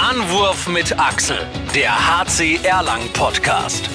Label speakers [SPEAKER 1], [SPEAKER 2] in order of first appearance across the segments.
[SPEAKER 1] Anwurf mit Axel, der HC Erlangen Podcast.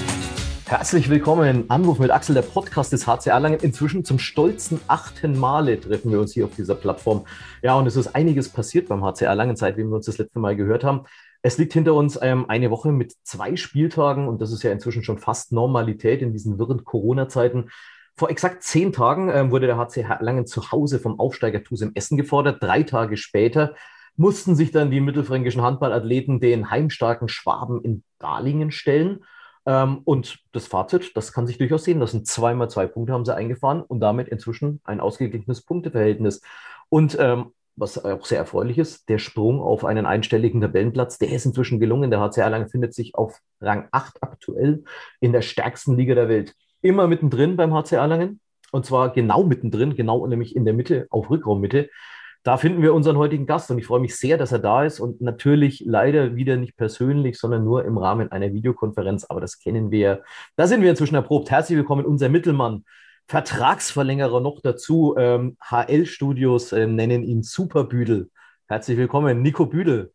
[SPEAKER 2] Herzlich willkommen. Anruf mit Axel, der Podcast des HC Erlangen. Inzwischen zum stolzen achten Male treffen wir uns hier auf dieser Plattform. Ja, und es ist einiges passiert beim HC Erlangen, seitdem wir uns das letzte Mal gehört haben. Es liegt hinter uns ähm, eine Woche mit zwei Spieltagen und das ist ja inzwischen schon fast Normalität in diesen wirren Corona-Zeiten. Vor exakt zehn Tagen ähm, wurde der HC Erlangen zu Hause vom Aufsteiger TuS im Essen gefordert. Drei Tage später mussten sich dann die mittelfränkischen Handballathleten den heimstarken Schwaben in Darlingen stellen. Ähm, und das Fazit, das kann sich durchaus sehen lassen. Zweimal zwei Punkte haben sie eingefahren und damit inzwischen ein ausgeglichenes Punkteverhältnis. Und ähm, was auch sehr erfreulich ist, der Sprung auf einen einstelligen Tabellenplatz, der ist inzwischen gelungen. Der HC Erlangen findet sich auf Rang 8 aktuell in der stärksten Liga der Welt. Immer mittendrin beim HC Erlangen. Und zwar genau mittendrin, genau nämlich in der Mitte, auf Rückraummitte. Da finden wir unseren heutigen Gast und ich freue mich sehr, dass er da ist und natürlich leider wieder nicht persönlich, sondern nur im Rahmen einer Videokonferenz, aber das kennen wir. Da sind wir inzwischen erprobt. Herzlich willkommen, unser Mittelmann, Vertragsverlängerer noch dazu. Ähm, HL Studios äh, nennen ihn Superbüdel. Herzlich willkommen, Nico Büdel.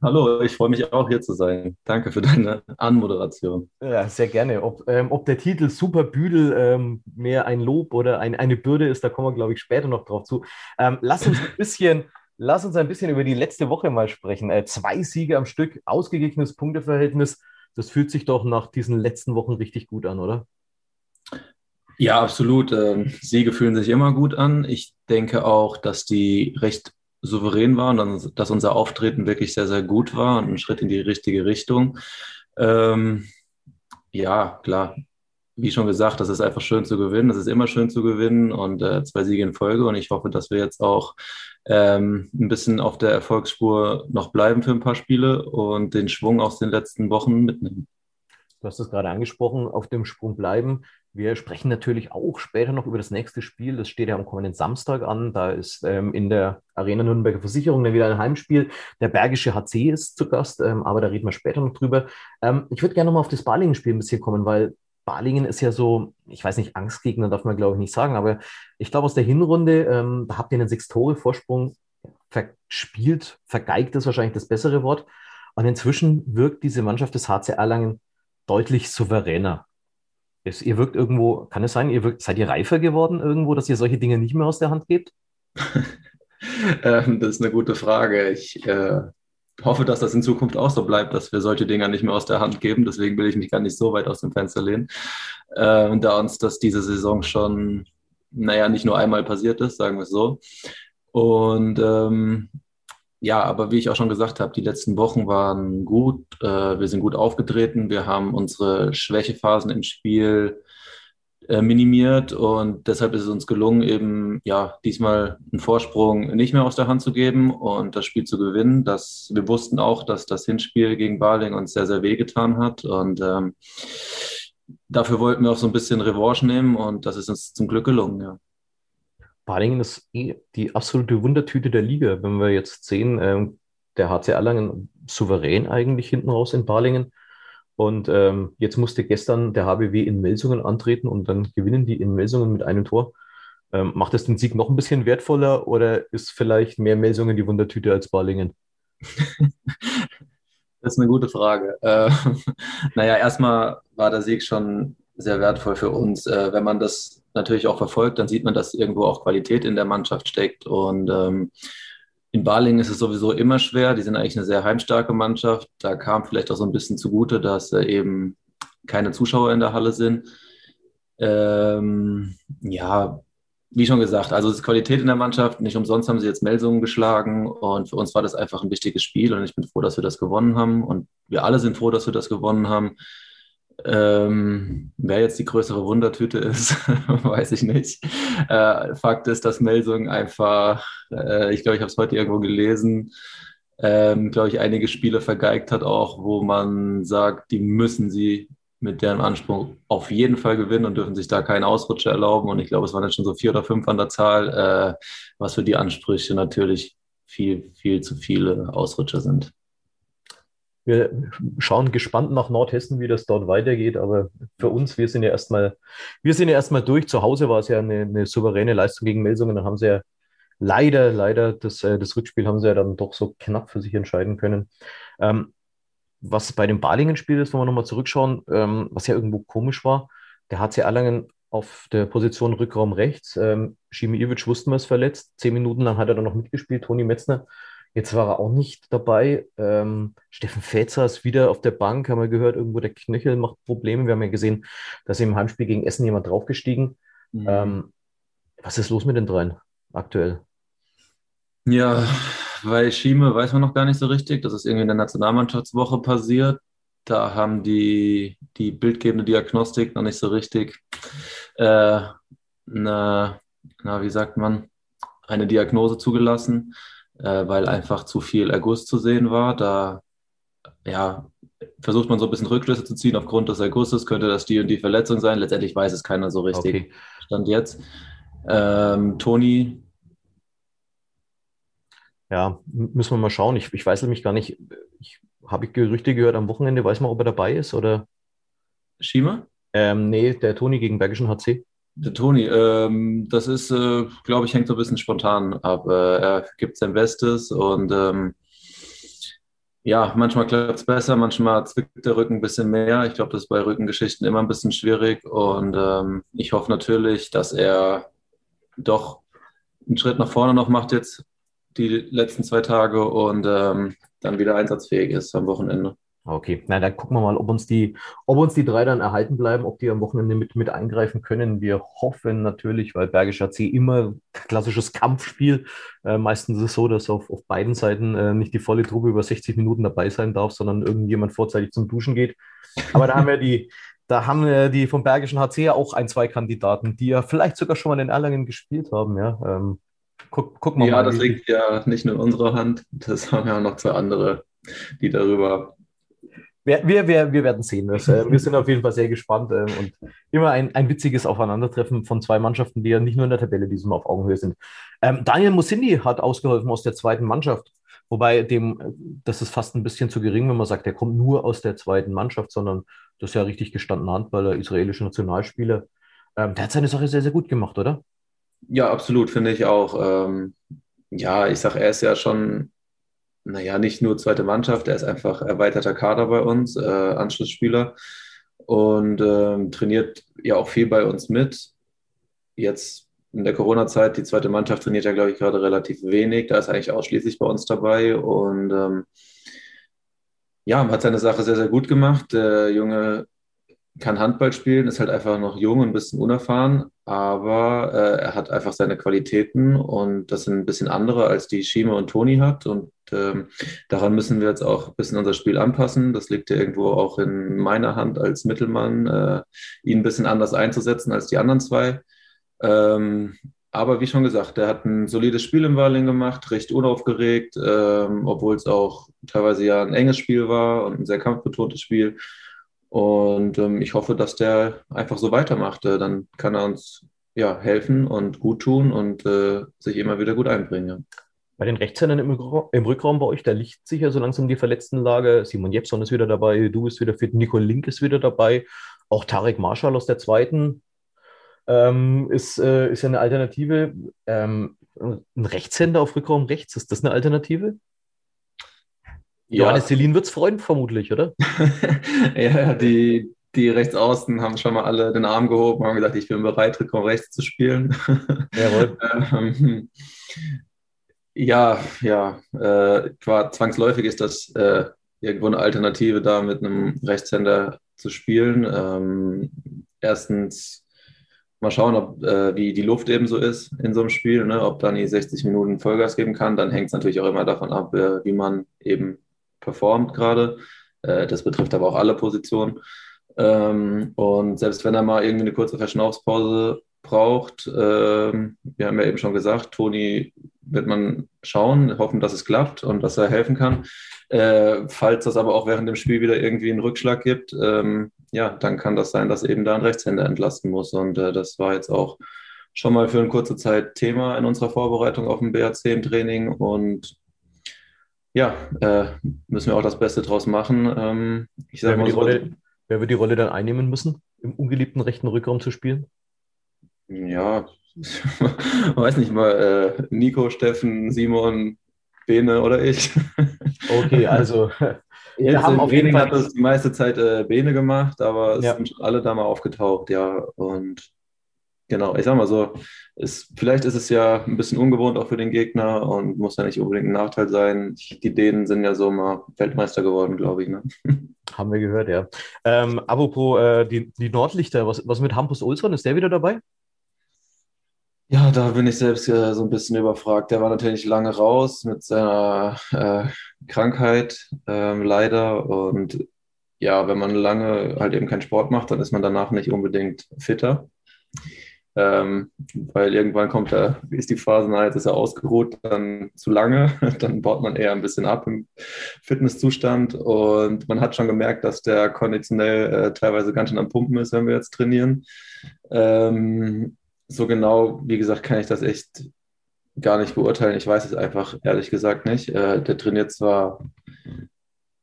[SPEAKER 3] Hallo, ich freue mich auch hier zu sein. Danke für deine Anmoderation.
[SPEAKER 2] Ja, sehr gerne. Ob, ähm, ob der Titel Superbüdel ähm, mehr ein Lob oder ein, eine Bürde ist, da kommen wir, glaube ich, später noch drauf zu. Ähm, lass uns ein bisschen. Lass uns ein bisschen über die letzte Woche mal sprechen. Äh, zwei Siege am Stück, ausgeglichenes Punkteverhältnis. Das fühlt sich doch nach diesen letzten Wochen richtig gut an, oder?
[SPEAKER 3] Ja, absolut. Ähm, Siege fühlen sich immer gut an. Ich denke auch, dass die recht souverän war und dass unser Auftreten wirklich sehr, sehr gut war und ein Schritt in die richtige Richtung. Ähm, ja, klar. Wie schon gesagt, das ist einfach schön zu gewinnen. Das ist immer schön zu gewinnen und äh, zwei Siege in Folge. Und ich hoffe, dass wir jetzt auch ähm, ein bisschen auf der Erfolgsspur noch bleiben für ein paar Spiele und den Schwung aus den letzten Wochen mitnehmen.
[SPEAKER 2] Du hast es gerade angesprochen, auf dem Sprung bleiben. Wir sprechen natürlich auch später noch über das nächste Spiel. Das steht ja am kommenden Samstag an. Da ist ähm, in der Arena Nürnberger Versicherung dann wieder ein Heimspiel. Der Bergische HC ist zu Gast, ähm, aber da reden wir später noch drüber. Ähm, ich würde gerne noch mal auf das Balingen-Spiel ein bisschen kommen, weil Balingen ist ja so, ich weiß nicht, Angstgegner darf man glaube ich nicht sagen, aber ich glaube aus der Hinrunde, ähm, da habt ihr einen Sechs-Tore-Vorsprung verspielt, vergeigt ist wahrscheinlich das bessere Wort. Und inzwischen wirkt diese Mannschaft des HC Erlangen deutlich souveräner. Es, ihr wirkt irgendwo, kann es sein, ihr wirkt, seid ihr reifer geworden irgendwo, dass ihr solche Dinge nicht mehr aus der Hand gebt?
[SPEAKER 3] ähm, das ist eine gute Frage. Ich äh, hoffe, dass das in Zukunft auch so bleibt, dass wir solche Dinge nicht mehr aus der Hand geben. Deswegen will ich mich gar nicht so weit aus dem Fenster lehnen. Äh, da uns das diese Saison schon, naja, nicht nur einmal passiert ist, sagen wir es so. Und ähm, ja, aber wie ich auch schon gesagt habe, die letzten Wochen waren gut. Äh, wir sind gut aufgetreten. Wir haben unsere Schwächephasen im Spiel äh, minimiert und deshalb ist es uns gelungen, eben ja diesmal einen Vorsprung nicht mehr aus der Hand zu geben und das Spiel zu gewinnen. Das, wir wussten auch, dass das Hinspiel gegen Baling uns sehr, sehr wehgetan hat und ähm, dafür wollten wir auch so ein bisschen Revanche nehmen und das ist uns zum Glück gelungen, ja.
[SPEAKER 2] Balingen ist eh die absolute Wundertüte der Liga. Wenn wir jetzt sehen, ähm, der HC Erlangen souverän eigentlich hinten raus in Balingen. Und ähm, jetzt musste gestern der HBW in Melsungen antreten und dann gewinnen die in Melsungen mit einem Tor. Ähm, macht das den Sieg noch ein bisschen wertvoller oder ist vielleicht mehr Melsungen die Wundertüte als Balingen?
[SPEAKER 3] Das ist eine gute Frage. Äh, naja, erstmal war der Sieg schon sehr wertvoll für uns. Äh, wenn man das natürlich auch verfolgt, dann sieht man, dass irgendwo auch Qualität in der Mannschaft steckt. Und ähm, in Balingen ist es sowieso immer schwer. Die sind eigentlich eine sehr heimstarke Mannschaft. Da kam vielleicht auch so ein bisschen zugute, dass äh, eben keine Zuschauer in der Halle sind. Ähm, ja, wie schon gesagt, also es ist Qualität in der Mannschaft. Nicht umsonst haben sie jetzt Melsungen geschlagen und für uns war das einfach ein wichtiges Spiel und ich bin froh, dass wir das gewonnen haben und wir alle sind froh, dass wir das gewonnen haben. Ähm, wer jetzt die größere Wundertüte ist, weiß ich nicht. Äh, Fakt ist, dass Melsung einfach, äh, ich glaube, ich habe es heute irgendwo gelesen, ähm, glaube ich, einige Spiele vergeigt hat auch, wo man sagt, die müssen sie mit deren Anspruch auf jeden Fall gewinnen und dürfen sich da keinen Ausrutscher erlauben. Und ich glaube, es waren jetzt schon so vier oder fünf an der Zahl, äh, was für die Ansprüche natürlich viel, viel zu viele Ausrutscher sind.
[SPEAKER 2] Wir schauen gespannt nach Nordhessen, wie das dort weitergeht. Aber für uns, wir sind ja erstmal, wir sind ja erstmal durch. Zu Hause war es ja eine, eine souveräne Leistung gegen Melsungen. Dann haben sie ja leider, leider, das, äh, das Rückspiel haben sie ja dann doch so knapp für sich entscheiden können. Ähm, was bei dem Balingen-Spiel ist, wenn wir nochmal zurückschauen, ähm, was ja irgendwo komisch war, der HC Erlangen auf der Position Rückraum rechts. Ähm, Schimiewicz wussten wir es verletzt. Zehn Minuten lang hat er dann noch mitgespielt, Toni Metzner. Jetzt war er auch nicht dabei. Ähm, Steffen Fetzer ist wieder auf der Bank, haben wir gehört, irgendwo der Knöchel macht Probleme. Wir haben ja gesehen, dass im Heimspiel gegen Essen jemand draufgestiegen. Mhm. Ähm, was ist los mit den dreien aktuell?
[SPEAKER 3] Ja, bei Schieme weiß man noch gar nicht so richtig. Das ist irgendwie in der Nationalmannschaftswoche passiert. Da haben die, die bildgebende Diagnostik noch nicht so richtig äh, eine, na, wie sagt man, eine Diagnose zugelassen, äh, weil einfach zu viel Erguss zu sehen war. Da ja, versucht man so ein bisschen Rückschlüsse zu ziehen. Aufgrund des Ergusses könnte das die und die Verletzung sein. Letztendlich weiß es keiner so richtig. Okay. Stand jetzt. Ähm, Toni.
[SPEAKER 2] Ja, müssen wir mal schauen. Ich, ich weiß nämlich gar nicht, ich habe ich Gerüchte gehört am Wochenende, weiß man, ob er dabei ist oder?
[SPEAKER 3] Schiemer?
[SPEAKER 2] Ähm, nee, der Toni gegen Bergischen HC.
[SPEAKER 3] Der Toni, ähm, das ist, äh, glaube ich, hängt so ein bisschen spontan ab. Äh, er gibt sein Bestes und ähm, ja, manchmal klappt es besser, manchmal zwickt der Rücken ein bisschen mehr. Ich glaube, das ist bei Rückengeschichten immer ein bisschen schwierig und ähm, ich hoffe natürlich, dass er doch einen Schritt nach vorne noch macht jetzt die letzten zwei Tage und ähm, dann wieder einsatzfähig ist am Wochenende.
[SPEAKER 2] Okay, na dann gucken wir mal, ob uns die, ob uns die drei dann erhalten bleiben, ob die am Wochenende mit, mit eingreifen können. Wir hoffen natürlich, weil Bergischer C immer klassisches Kampfspiel. Äh, meistens ist es so, dass auf, auf beiden Seiten äh, nicht die volle Truppe über 60 Minuten dabei sein darf, sondern irgendjemand vorzeitig zum Duschen geht. Aber da haben wir die, da haben wir die vom Bergischen HC ja auch ein, zwei Kandidaten, die ja vielleicht sogar schon mal in Erlangen gespielt haben, ja. Ähm,
[SPEAKER 3] guck, gucken wir ja, mal. Ja, das liegt ja nicht nur in unserer Hand. Das haben ja noch zwei andere, die darüber
[SPEAKER 2] wir, wir, wir, werden sehen. Das, äh, wir sind auf jeden Fall sehr gespannt äh, und immer ein, ein witziges Aufeinandertreffen von zwei Mannschaften, die ja nicht nur in der Tabelle diesem auf Augenhöhe sind. Ähm, Daniel Musindi hat ausgeholfen aus der zweiten Mannschaft, wobei dem, das ist fast ein bisschen zu gering, wenn man sagt, er kommt nur aus der zweiten Mannschaft, sondern das ist ja richtig gestanden Handballer, israelischer Nationalspieler. Ähm, der hat seine Sache sehr, sehr gut gemacht, oder?
[SPEAKER 3] Ja, absolut, finde ich auch. Ähm, ja, ich sage, er ist ja schon naja, nicht nur zweite Mannschaft, er ist einfach erweiterter Kader bei uns, äh, Anschlussspieler und ähm, trainiert ja auch viel bei uns mit. Jetzt in der Corona-Zeit, die zweite Mannschaft trainiert ja, glaube ich, gerade relativ wenig. Da ist eigentlich ausschließlich bei uns dabei und ähm, ja, hat seine Sache sehr, sehr gut gemacht. Der Junge kann Handball spielen, ist halt einfach noch jung und ein bisschen unerfahren, aber äh, er hat einfach seine Qualitäten und das sind ein bisschen andere, als die Schima und Toni hat. Und ähm, daran müssen wir jetzt auch ein bisschen unser Spiel anpassen. Das liegt ja irgendwo auch in meiner Hand als Mittelmann, äh, ihn ein bisschen anders einzusetzen als die anderen zwei. Ähm, aber wie schon gesagt, er hat ein solides Spiel im Walling gemacht, recht unaufgeregt, ähm, obwohl es auch teilweise ja ein enges Spiel war und ein sehr kampfbetontes Spiel. Und ähm, ich hoffe, dass der einfach so weitermacht. Äh, dann kann er uns ja, helfen und gut tun und äh, sich immer wieder gut einbringen.
[SPEAKER 2] Bei den Rechtshändern im, im, Rückraum bei euch, da liegt sich ja so langsam die Verletztenlage. Simon Jepson ist wieder dabei, du bist wieder fit, Nico Link ist wieder dabei. Auch Tarek Marschall aus der zweiten ähm, ist, äh, ist ja eine Alternative. Ähm, ein Rechtshänder auf Rückraum rechts, ist das eine Alternative? Ja. Johannes Selin wird es freuen, vermutlich, oder?
[SPEAKER 3] ja, die, die Rechtsaußen haben schon mal alle den Arm gehoben und haben gesagt, ich bin bereit, Rückraum rechts zu spielen. Jawohl. ähm, ja, ja, äh, zwangsläufig ist das äh, irgendwo eine Alternative da, mit einem Rechtshänder zu spielen. Ähm, erstens mal schauen, ob, äh, wie die Luft eben so ist in so einem Spiel, ne? ob Dani 60 Minuten Vollgas geben kann. Dann hängt es natürlich auch immer davon ab, äh, wie man eben performt gerade. Äh, das betrifft aber auch alle Positionen. Ähm, und selbst wenn er mal irgendwie eine kurze Verschnaufspause braucht, ähm, wir haben ja eben schon gesagt, Toni wird man schauen, hoffen, dass es klappt und dass er helfen kann. Äh, falls das aber auch während dem Spiel wieder irgendwie einen Rückschlag gibt, ähm, ja, dann kann das sein, dass eben da ein Rechtshänder entlasten muss. Und äh, das war jetzt auch schon mal für eine kurze Zeit Thema in unserer Vorbereitung auf dem BAC im Training. Und ja, äh, müssen wir auch das Beste draus machen. Ähm,
[SPEAKER 2] ich sag wer, mal so, Rolle, wer wird die Rolle dann einnehmen müssen, im ungeliebten rechten Rückraum zu spielen?
[SPEAKER 3] Ja, weiß nicht mal, äh, Nico, Steffen, Simon, Bene oder ich.
[SPEAKER 2] Okay, also
[SPEAKER 3] wir haben auf jeden Fall hat das die meiste Zeit äh, Bene gemacht, aber es ja. sind alle da mal aufgetaucht, ja. Und genau, ich sag mal so, ist, vielleicht ist es ja ein bisschen ungewohnt auch für den Gegner und muss ja nicht unbedingt ein Nachteil sein. Die Dänen sind ja so mal Weltmeister geworden, glaube ich. Ne?
[SPEAKER 2] Haben wir gehört, ja. Ähm, apropos äh, die, die Nordlichter, was, was mit Hampus Olsson, ist der wieder dabei?
[SPEAKER 3] Ja, da bin ich selbst äh, so ein bisschen überfragt. Der war natürlich lange raus mit seiner äh, Krankheit, ähm, leider. Und ja, wenn man lange halt eben keinen Sport macht, dann ist man danach nicht unbedingt fitter. Ähm, weil irgendwann kommt da, ist die Phase, na, jetzt ist er ausgeruht, dann zu lange, dann baut man eher ein bisschen ab im Fitnesszustand und man hat schon gemerkt, dass der konditionell äh, teilweise ganz schön am Pumpen ist, wenn wir jetzt trainieren. Ähm, so genau, wie gesagt, kann ich das echt gar nicht beurteilen. Ich weiß es einfach ehrlich gesagt nicht. Äh, der trainiert zwar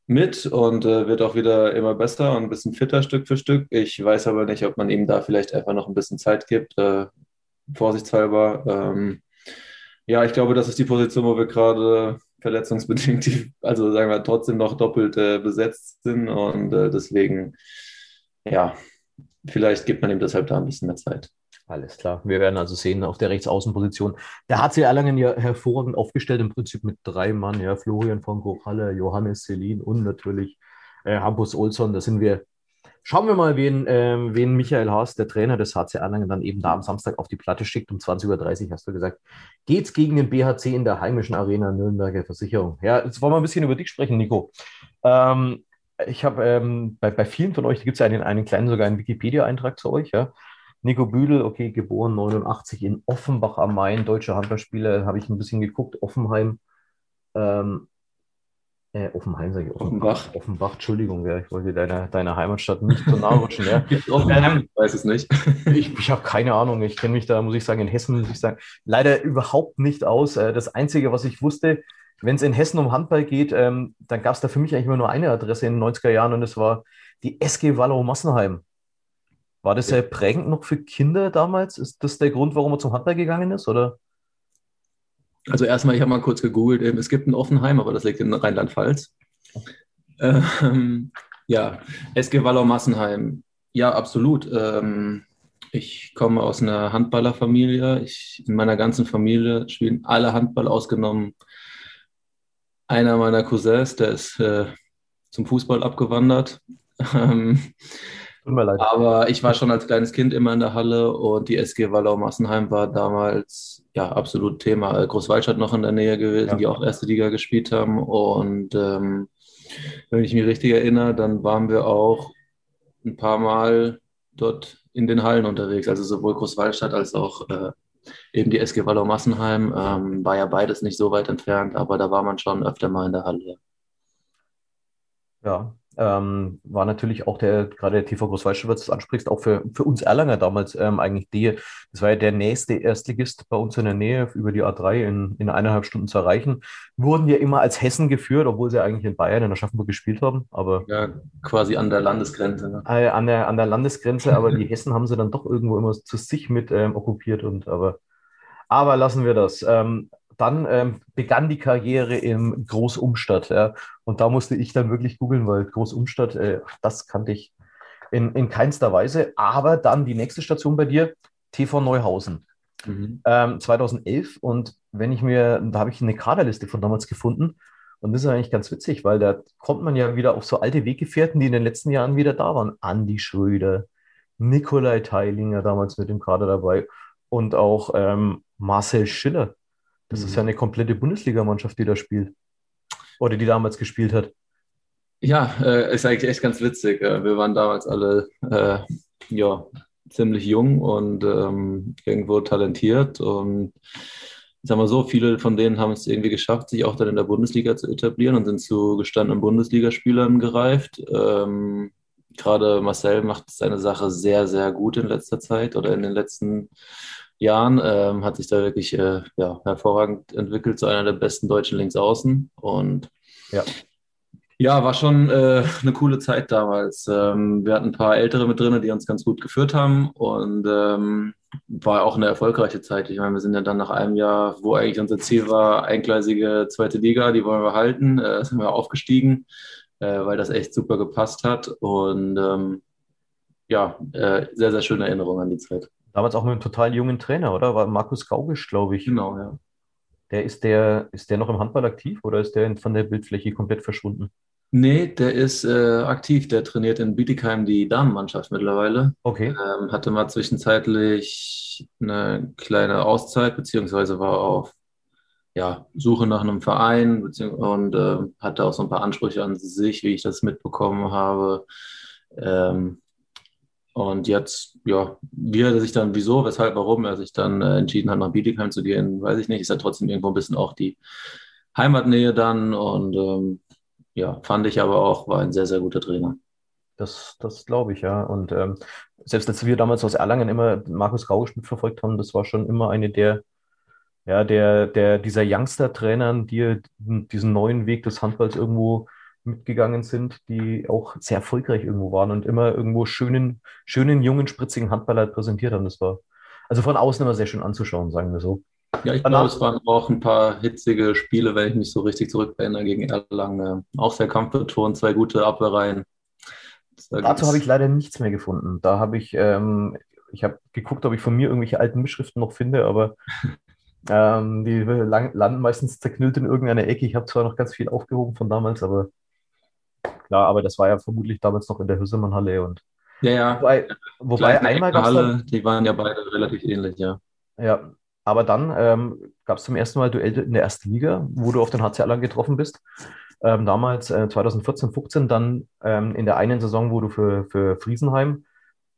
[SPEAKER 3] mit und äh, wird auch wieder immer besser und ein bisschen fitter Stück für Stück. Ich weiß aber nicht, ob man ihm da vielleicht einfach noch ein bisschen Zeit gibt, äh, vorsichtshalber. Ähm, ja, ich glaube, das ist die Position, wo wir gerade verletzungsbedingt, also sagen wir, trotzdem noch doppelt äh, besetzt sind und äh, deswegen, ja, vielleicht gibt man ihm deshalb da ein bisschen mehr Zeit.
[SPEAKER 2] Alles klar. Wir werden also sehen auf der Rechtsaußenposition. Der HC Erlangen ja hervorragend aufgestellt, im Prinzip mit drei Mann, ja, Florian von Gochalle, Johannes Selin und natürlich äh, Hampus Olsson. Da sind wir. Schauen wir mal, wen, ähm, wen Michael Haas, der Trainer des HC Erlangen, dann eben da am Samstag auf die Platte schickt. Um 20.30 Uhr hast du gesagt, geht's gegen den BHC in der heimischen Arena Nürnberger Versicherung. Ja, jetzt wollen wir ein bisschen über dich sprechen, Nico. Ähm, ich habe ähm, bei, bei vielen von euch, da gibt es ja einen, einen kleinen, sogar einen Wikipedia-Eintrag zu euch, ja. Nico Büdel, okay, geboren 89 in Offenbach am Main, deutscher Handballspieler, habe ich ein bisschen geguckt, Offenheim. Ähm, äh, Offenheim sage ich, Offenbach. Offenbach, Entschuldigung, ja, ich wollte deiner deine Heimatstadt nicht so nahe rutschen. Ja.
[SPEAKER 3] Offenheim, ich weiß es nicht.
[SPEAKER 2] ich ich habe keine Ahnung, ich kenne mich da, muss ich sagen, in Hessen, muss ich sagen, leider überhaupt nicht aus. Äh, das Einzige, was ich wusste, wenn es in Hessen um Handball geht, ähm, dann gab es da für mich eigentlich immer nur eine Adresse in den 90er Jahren und das war die SG Wallow Massenheim. War das sehr prägend noch für Kinder damals? Ist das der Grund, warum er zum Handball gegangen ist? Oder?
[SPEAKER 3] Also erstmal, ich habe mal kurz gegoogelt, es gibt ein Offenheim, aber das liegt in Rheinland-Pfalz. Ähm, ja, SG Wallau Massenheim. Ja, absolut. Ähm, ich komme aus einer Handballerfamilie. Ich, in meiner ganzen Familie spielen alle Handball ausgenommen. Einer meiner Cousins, der ist äh, zum Fußball abgewandert. Ähm, Tut mir leid. Aber ich war schon als kleines Kind immer in der Halle und die SG Wallau Massenheim war damals ja absolut Thema. Großwaldstadt noch in der Nähe gewesen, ja. die auch erste Liga gespielt haben. Und ähm, wenn ich mich richtig erinnere, dann waren wir auch ein paar Mal dort in den Hallen unterwegs. Also sowohl Großwaldstadt als auch äh, eben die SG Wallau Massenheim. Ähm, war ja beides nicht so weit entfernt, aber da war man schon öfter mal in der Halle.
[SPEAKER 2] Ja, ähm, war natürlich auch der, gerade der TV Großwaldstadt, was du ansprichst, auch für, für uns Erlanger damals ähm, eigentlich die, das war ja der nächste Erstligist bei uns in der Nähe, über die A3 in, in eineinhalb Stunden zu erreichen. Wurden ja immer als Hessen geführt, obwohl sie eigentlich in Bayern, in Aschaffenburg gespielt haben. Aber
[SPEAKER 3] ja, quasi an der Landesgrenze. Ne?
[SPEAKER 2] Äh, an, der, an der Landesgrenze, aber die Hessen haben sie dann doch irgendwo immer zu sich mit ähm, okkupiert und aber, aber lassen wir das. Ähm, dann ähm, begann die Karriere im Großumstadt. Ja. Und da musste ich dann wirklich googeln, weil Großumstadt, äh, das kannte ich in, in keinster Weise. Aber dann die nächste Station bei dir, TV Neuhausen. Mhm. Ähm, 2011. Und wenn ich mir, da habe ich eine Kaderliste von damals gefunden. Und das ist eigentlich ganz witzig, weil da kommt man ja wieder auf so alte Weggefährten, die in den letzten Jahren wieder da waren. Andi Schröder, Nikolai Teilinger damals mit dem Kader dabei und auch ähm, Marcel Schiller. Das mhm. ist ja eine komplette Bundesligamannschaft, die da spielt. Oder die damals gespielt hat.
[SPEAKER 3] Ja, äh, ist eigentlich echt ganz witzig. Äh, wir waren damals alle äh, ja, ziemlich jung und ähm, irgendwo talentiert. Und ich sag mal so, viele von denen haben es irgendwie geschafft, sich auch dann in der Bundesliga zu etablieren und sind zu gestandenen Bundesligaspielern gereift. Ähm, Gerade Marcel macht seine Sache sehr, sehr gut in letzter Zeit oder in den letzten Jahren, ähm, hat sich da wirklich äh, ja, hervorragend entwickelt zu einer der besten deutschen Linksaußen. Und ja, ja war schon äh, eine coole Zeit damals. Ähm, wir hatten ein paar Ältere mit drin, die uns ganz gut geführt haben. Und ähm, war auch eine erfolgreiche Zeit. Ich meine, wir sind ja dann nach einem Jahr, wo eigentlich unser Ziel war, eingleisige zweite Liga, die wollen wir halten, äh, sind wir aufgestiegen, äh, weil das echt super gepasst hat. Und ähm, ja, äh, sehr, sehr schöne Erinnerung an die Zeit.
[SPEAKER 2] Damals auch mit einem total jungen Trainer, oder? War Markus Gaugisch, glaube ich.
[SPEAKER 3] Genau, ja.
[SPEAKER 2] Der ist der, ist der noch im Handball aktiv oder ist der von der Bildfläche komplett verschwunden?
[SPEAKER 3] Nee, der ist äh, aktiv. Der trainiert in Bietigheim die Damenmannschaft mittlerweile.
[SPEAKER 2] Okay.
[SPEAKER 3] Ähm, hatte mal zwischenzeitlich eine kleine Auszeit, beziehungsweise war auf ja, Suche nach einem Verein und äh, hatte auch so ein paar Ansprüche an sich, wie ich das mitbekommen habe. Ähm, und jetzt, ja, wie er sich dann, wieso, weshalb, warum er sich dann äh, entschieden hat, nach Bietigheim zu gehen, weiß ich nicht. Ist ja trotzdem irgendwo ein bisschen auch die Heimatnähe dann. Und ähm, ja, fand ich aber auch, war ein sehr, sehr guter Trainer.
[SPEAKER 2] Das, das glaube ich, ja. Und ähm, selbst als wir damals aus Erlangen immer Markus Rausch mitverfolgt haben, das war schon immer eine der, ja, der, der, dieser Youngster-Trainern, die diesen neuen Weg des Handballs irgendwo mitgegangen sind, die auch sehr erfolgreich irgendwo waren und immer irgendwo schönen, schönen, jungen, spritzigen Handballer präsentiert haben. Das war also von außen immer sehr schön anzuschauen, sagen wir so.
[SPEAKER 3] Ja, ich glaube, es waren auch ein paar hitzige Spiele, wenn ich mich so richtig zurückerinnere, gegen Erlangen. Auch sehr kampfbetont, zwei gute Abwehrreihen.
[SPEAKER 2] Dazu habe ich leider nichts mehr gefunden. Da habe ich, ähm, ich habe geguckt, ob ich von mir irgendwelche alten Mitschriften noch finde, aber ähm, die landen meistens zerknüllt in irgendeiner Ecke. Ich habe zwar noch ganz viel aufgehoben von damals, aber klar, aber das war ja vermutlich damals noch in der Hüsselmann-Halle und
[SPEAKER 3] ja, ja.
[SPEAKER 2] Wobei, wobei einmal gab
[SPEAKER 3] es. Die waren ja beide relativ ähnlich, ja.
[SPEAKER 2] Ja, aber dann ähm, gab es zum ersten Mal Duell in der ersten Liga, wo du auf den HC Erlangen getroffen bist. Ähm, damals äh, 2014, 15, dann ähm, in der einen Saison, wo du für, für Friesenheim,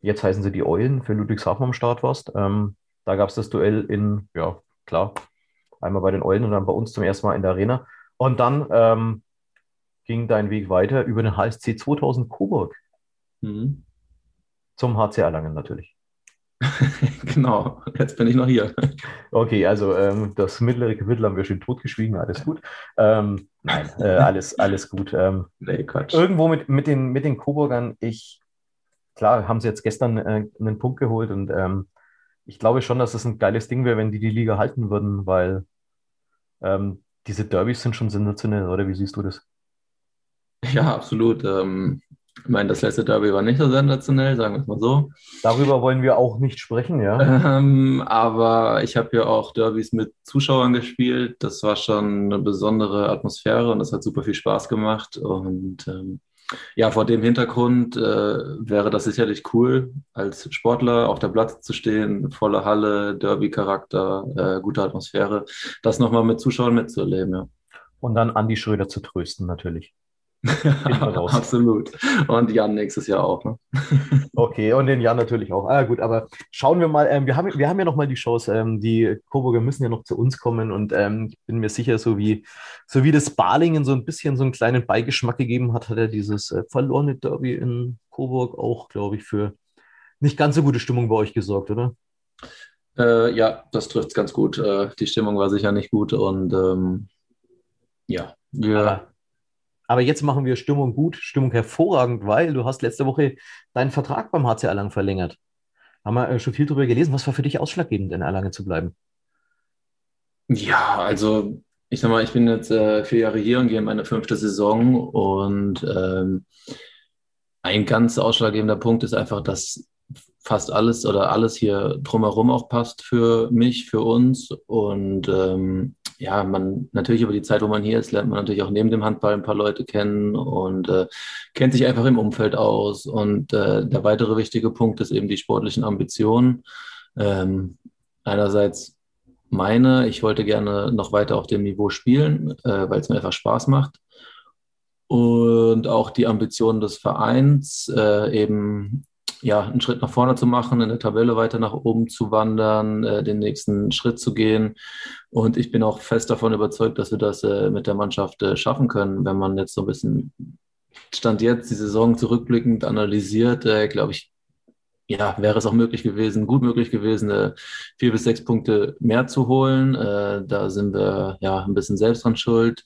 [SPEAKER 2] jetzt heißen sie die Eulen, für Ludwigshafen am Start warst. Ähm, da gab es das Duell in, ja, klar, einmal bei den Eulen und dann bei uns zum ersten Mal in der Arena. Und dann ähm, ging dein Weg weiter über den HSC 2000 Coburg. Mhm. Zum HC Erlangen natürlich.
[SPEAKER 3] genau, jetzt bin ich noch hier.
[SPEAKER 2] Okay, also ähm, das mittlere Kapitel haben wir schon totgeschwiegen, alles gut. Ähm, nein, äh, alles, alles gut. Ähm,
[SPEAKER 3] nee, Quatsch.
[SPEAKER 2] Irgendwo mit, mit, den, mit den Coburgern, ich, klar, haben sie jetzt gestern äh, einen Punkt geholt und ähm, ich glaube schon, dass es das ein geiles Ding wäre, wenn die die Liga halten würden, weil ähm, diese Derbys sind schon sensationell, oder wie siehst du das?
[SPEAKER 3] Ja, absolut. Ähm, ich meine, das letzte Derby war nicht so sensationell, sagen wir es mal so.
[SPEAKER 2] Darüber wollen wir auch nicht sprechen, ja.
[SPEAKER 3] Ähm, aber ich habe ja auch Derbys mit Zuschauern gespielt. Das war schon eine besondere Atmosphäre und das hat super viel Spaß gemacht. Und ähm, ja, vor dem Hintergrund äh, wäre das sicherlich cool, als Sportler auf der Platte zu stehen, volle Halle, Derby-Charakter, äh, gute Atmosphäre, das nochmal mit Zuschauern mitzuerleben, ja.
[SPEAKER 2] Und dann Andi Schröder zu trösten, natürlich.
[SPEAKER 3] Absolut. Und Jan nächstes Jahr auch. Ne?
[SPEAKER 2] okay, und den Jan natürlich auch. Ah, gut, aber schauen wir mal. Ähm, wir, haben, wir haben ja noch mal die Chance. Ähm, die Coburger müssen ja noch zu uns kommen. Und ähm, ich bin mir sicher, so wie, so wie das Balingen so ein bisschen so einen kleinen Beigeschmack gegeben hat, hat er dieses äh, verlorene Derby in Coburg auch, glaube ich, für nicht ganz so gute Stimmung bei euch gesorgt, oder?
[SPEAKER 3] Äh, ja, das trifft es ganz gut. Äh, die Stimmung war sicher nicht gut und ähm, ja, wir.
[SPEAKER 2] Aber jetzt machen wir Stimmung gut, Stimmung hervorragend, weil du hast letzte Woche deinen Vertrag beim HC Erlangen verlängert. Haben wir äh, schon viel darüber gelesen. Was war für dich ausschlaggebend, in Erlangen zu bleiben?
[SPEAKER 3] Ja, also ich sag mal, ich bin jetzt äh, vier Jahre hier und gehe in meine fünfte Saison und ähm, ein ganz ausschlaggebender Punkt ist einfach, dass fast alles oder alles hier drumherum auch passt für mich, für uns und ähm, ja, man natürlich über die Zeit, wo man hier ist, lernt man natürlich auch neben dem Handball ein paar Leute kennen und äh, kennt sich einfach im Umfeld aus. Und äh, der weitere wichtige Punkt ist eben die sportlichen Ambitionen. Ähm, einerseits meine, ich wollte gerne noch weiter auf dem Niveau spielen, äh, weil es mir einfach Spaß macht. Und auch die Ambitionen des Vereins, äh, eben ja, einen Schritt nach vorne zu machen, in der Tabelle weiter nach oben zu wandern, äh, den nächsten Schritt zu gehen. Und ich bin auch fest davon überzeugt, dass wir das äh, mit der Mannschaft äh, schaffen können, wenn man jetzt so ein bisschen Stand jetzt die Saison zurückblickend analysiert, äh, glaube ich, ja, wäre es auch möglich gewesen, gut möglich gewesen, äh, vier bis sechs Punkte mehr zu holen. Äh, da sind wir ja ein bisschen selbst dran schuld.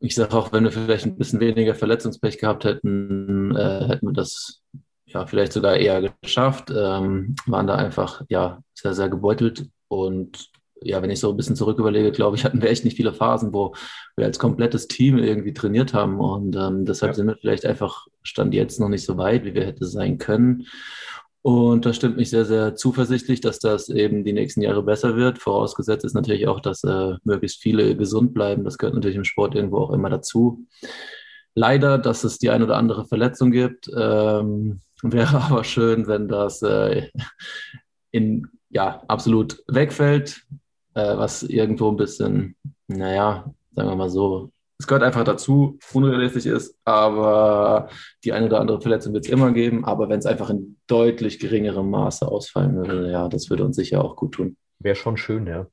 [SPEAKER 3] Ich sage auch, wenn wir vielleicht ein bisschen weniger Verletzungspech gehabt hätten, hätten wir das ja, vielleicht sogar eher geschafft, ähm, waren da einfach ja sehr, sehr gebeutelt und ja, wenn ich so ein bisschen zurück überlege, glaube ich, hatten wir echt nicht viele Phasen, wo wir als komplettes Team irgendwie trainiert haben. Und ähm, deshalb ja. sind wir vielleicht einfach, stand jetzt noch nicht so weit, wie wir hätte sein können. Und das stimmt mich sehr, sehr zuversichtlich, dass das eben die nächsten Jahre besser wird. Vorausgesetzt ist natürlich auch, dass äh, möglichst viele gesund bleiben. Das gehört natürlich im Sport irgendwo auch immer dazu. Leider, dass es die ein oder andere Verletzung gibt. Ähm, wäre aber schön, wenn das äh, in, ja, absolut wegfällt äh, was irgendwo ein bisschen, naja, sagen wir mal so, es gehört einfach dazu, unrealistisch ist, aber die eine oder andere Verletzung wird es immer geben. Aber wenn es einfach in deutlich geringerem Maße ausfallen würde, ja, das würde uns sicher auch gut tun.
[SPEAKER 2] Wäre schon schön, ja.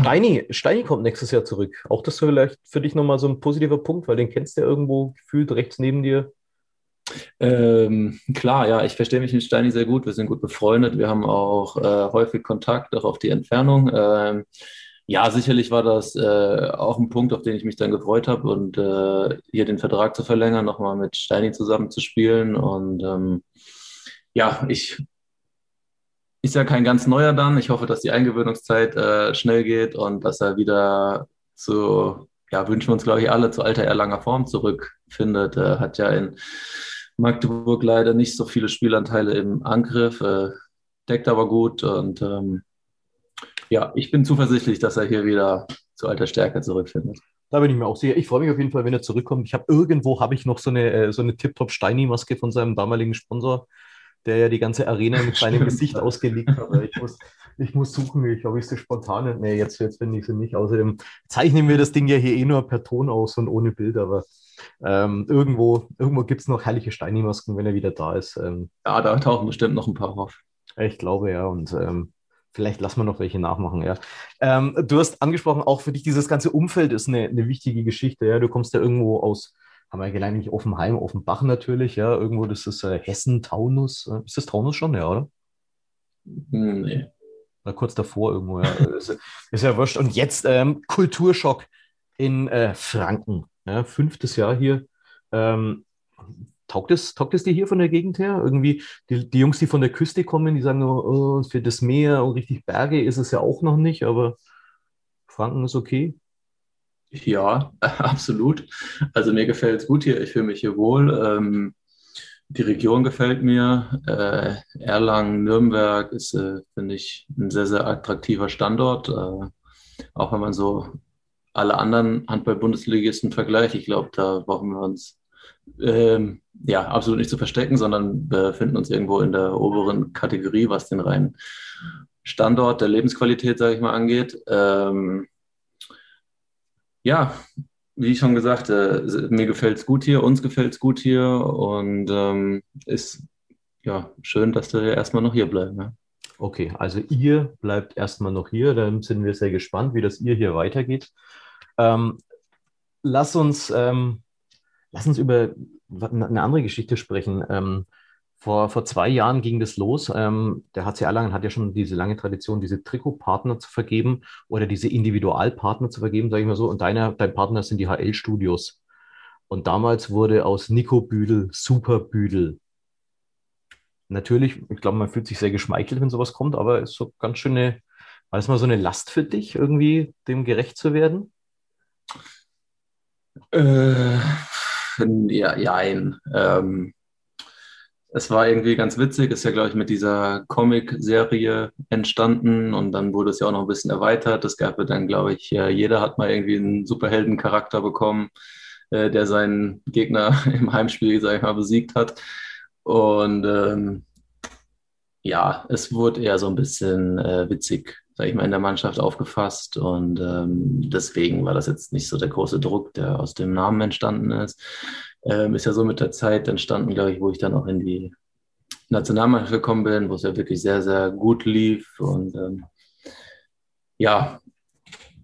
[SPEAKER 2] Steini, Steini kommt nächstes Jahr zurück. Auch das vielleicht für dich nochmal so ein positiver Punkt, weil den kennst du ja irgendwo gefühlt rechts neben dir.
[SPEAKER 3] Ähm, klar, ja, ich verstehe mich mit Steini sehr gut. Wir sind gut befreundet. Wir haben auch äh, häufig Kontakt, auch auf die Entfernung. Ähm, ja, sicherlich war das äh, auch ein Punkt, auf den ich mich dann gefreut habe und äh, hier den Vertrag zu verlängern, nochmal mit Steini zusammen zu spielen. Und ähm, ja, ich ist ja kein ganz neuer dann. Ich hoffe, dass die Eingewöhnungszeit äh, schnell geht und dass er wieder zu, ja, wünschen wir uns, glaube ich, alle zu alter Erlanger Form zurückfindet. Er hat ja in Magdeburg leider nicht so viele Spielanteile im Angriff, äh, deckt aber gut und ähm, ja, ich bin zuversichtlich, dass er hier wieder zu alter Stärke zurückfindet.
[SPEAKER 2] Da bin ich mir auch sicher. Ich freue mich auf jeden Fall, wenn er zurückkommt. Ich habe irgendwo habe ich noch so eine, äh, so eine Tip-Top Steini-Maske von seinem damaligen Sponsor, der ja die ganze Arena mit seinem Gesicht ausgelegt hat. Ich muss, ich muss suchen, ich habe ich sie spontan. Nee, jetzt, jetzt finde ich sie nicht. Außerdem zeichnen wir das Ding ja hier eh nur per Ton aus und ohne Bild, aber ähm, irgendwo irgendwo gibt es noch herrliche Steini-Masken, wenn er wieder da ist. Ähm,
[SPEAKER 3] ja, da tauchen bestimmt noch ein paar auf.
[SPEAKER 2] Ich glaube, ja. Und ähm, vielleicht lassen wir noch welche nachmachen, ja. Ähm, du hast angesprochen, auch für dich dieses ganze Umfeld ist eine, eine wichtige Geschichte, ja. Du kommst ja irgendwo aus, haben wir gelernt, nicht Offenheim, Offenbach natürlich, ja. Irgendwo, das ist äh, Hessen, Taunus. Äh, ist das Taunus schon, ja, oder?
[SPEAKER 3] Hm, nee.
[SPEAKER 2] Oder kurz davor irgendwo, ja. ist, ist, ja wurscht. Und jetzt ähm, Kulturschock in äh, Franken ja, fünftes Jahr hier. Ähm, taugt, es, taugt es dir hier von der Gegend her? Irgendwie die, die Jungs, die von der Küste kommen, die sagen, oh, für das Meer und richtig Berge ist es ja auch noch nicht, aber Franken ist okay.
[SPEAKER 3] Ja, absolut. Also mir gefällt es gut hier. Ich fühle mich hier wohl. Ähm, die Region gefällt mir. Äh, Erlangen, Nürnberg ist, äh, finde ich, ein sehr, sehr attraktiver Standort. Äh, auch wenn man so alle anderen Handball-Bundesligisten vergleicht. Ich glaube, da brauchen wir uns ähm, ja absolut nicht zu verstecken, sondern befinden uns irgendwo in der oberen Kategorie, was den reinen Standort der Lebensqualität, sage ich mal, angeht. Ähm, ja, wie schon gesagt, äh, mir gefällt es gut hier, uns gefällt es gut hier und ähm, ist ja schön, dass wir erstmal noch hier bleiben. Ja.
[SPEAKER 2] Okay, also ihr bleibt erstmal noch hier, dann sind wir sehr gespannt, wie das ihr hier weitergeht. Ähm, lass, uns, ähm, lass uns über eine andere Geschichte sprechen. Ähm, vor, vor zwei Jahren ging das los. Ähm, der HC Erlangen hat ja schon diese lange Tradition, diese Trikotpartner zu vergeben oder diese Individualpartner zu vergeben, sage ich mal so. Und deiner, dein Partner sind die HL-Studios. Und damals wurde aus Nico Büdel Super Büdel. Natürlich, ich glaube, man fühlt sich sehr geschmeichelt, wenn sowas kommt, aber ist so ganz schöne, war das mal so eine Last für dich, irgendwie dem gerecht zu werden?
[SPEAKER 3] Äh, ja, jein. Ähm, es war irgendwie ganz witzig, ist ja, glaube ich, mit dieser Comic-Serie entstanden und dann wurde es ja auch noch ein bisschen erweitert. Es gab ja dann, glaube ich, jeder hat mal irgendwie einen Superhelden-Charakter bekommen, äh, der seinen Gegner im Heimspiel, sag ich mal, besiegt hat. Und ähm, ja, es wurde eher so ein bisschen äh, witzig sag ich mal, in der Mannschaft aufgefasst. Und ähm, deswegen war das jetzt nicht so der große Druck, der aus dem Namen entstanden ist. Ähm, ist ja so mit der Zeit entstanden, glaube ich, wo ich dann auch in die Nationalmannschaft gekommen bin, wo es ja wirklich sehr, sehr gut lief. Und ähm, ja,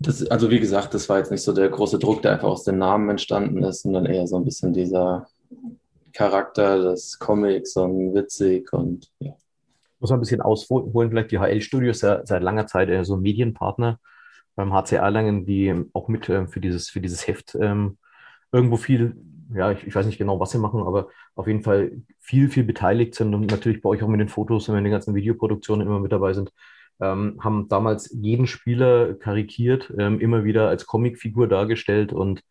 [SPEAKER 3] das, also wie gesagt, das war jetzt nicht so der große Druck, der einfach aus dem Namen entstanden ist, sondern eher so ein bisschen dieser Charakter des Comics und witzig und ja
[SPEAKER 2] muss man ein bisschen ausholen, vielleicht die HL-Studios seit, seit langer Zeit so Medienpartner beim HC Erlangen, die auch mit äh, für, dieses, für dieses Heft ähm, irgendwo viel ja, ich, ich, weiß nicht genau, was sie machen, aber auf jeden Fall viel, viel beteiligt sind und natürlich bei euch auch mit den Fotos und mit den ganzen Videoproduktionen immer mit dabei sind. Ähm, haben damals jeden Spieler karikiert, ähm, immer wieder als Comicfigur dargestellt und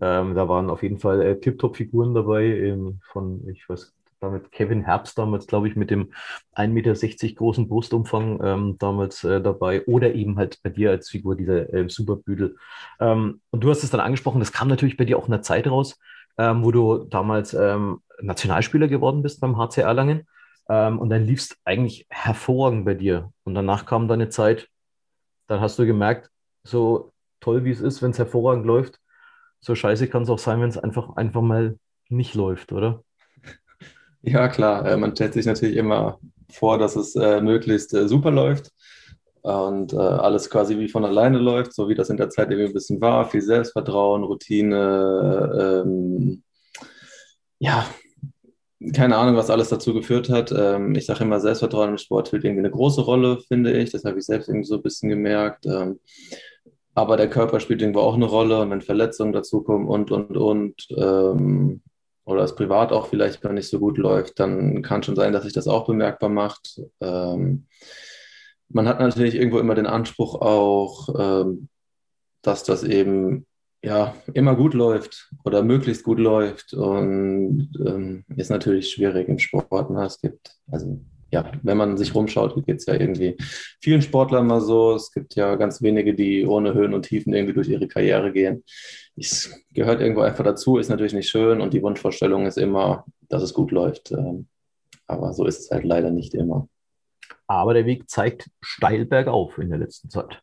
[SPEAKER 2] ähm, da waren auf jeden Fall äh, Tip-Top-Figuren dabei ähm, von, ich weiß, damit Kevin Herbst damals, glaube ich, mit dem 1,60 Meter großen Brustumfang ähm, damals äh, dabei oder eben halt bei dir als Figur dieser äh, Superbüdel. Ähm, und du hast es dann angesprochen, das kam natürlich bei dir auch in der Zeit raus, ähm, wo du damals ähm, Nationalspieler geworden bist beim HC Erlangen ähm, und dann liefst eigentlich hervorragend bei dir. Und danach kam deine Zeit, dann hast du gemerkt, so toll wie es ist, wenn es hervorragend läuft, so scheiße kann es auch sein, wenn es einfach, einfach mal nicht läuft, oder?
[SPEAKER 3] Ja, klar. Äh, man stellt sich natürlich immer vor, dass es äh, möglichst äh, super läuft und alles quasi wie von alleine läuft, so wie das in der Zeit irgendwie ein bisschen war. Viel Selbstvertrauen, Routine, ähm, ja, keine Ahnung, was alles dazu geführt hat. Ähm, ich sage immer, Selbstvertrauen im Sport spielt irgendwie eine große Rolle, finde ich. Das habe ich selbst irgendwie so ein bisschen gemerkt. Ähm, aber der Körper spielt irgendwo auch eine Rolle und wenn Verletzungen dazukommen und, und, und, ähm, oder es privat auch vielleicht mal nicht so gut läuft, dann kann schon sein, dass sich das auch bemerkbar macht. Ähm, man hat natürlich irgendwo immer den Anspruch auch, ähm, dass das eben ja immer gut läuft oder möglichst gut läuft und ähm, ist natürlich schwierig im Sport. Ne? Es gibt also ja, wenn man sich rumschaut, geht es ja irgendwie vielen Sportlern mal so. Es gibt ja ganz wenige, die ohne Höhen und Tiefen irgendwie durch ihre Karriere gehen. Es gehört irgendwo einfach dazu, ist natürlich nicht schön und die Wunschvorstellung ist immer, dass es gut läuft. Ähm, aber so ist es halt leider nicht immer.
[SPEAKER 2] Aber der Weg zeigt steil bergauf in der letzten Zeit.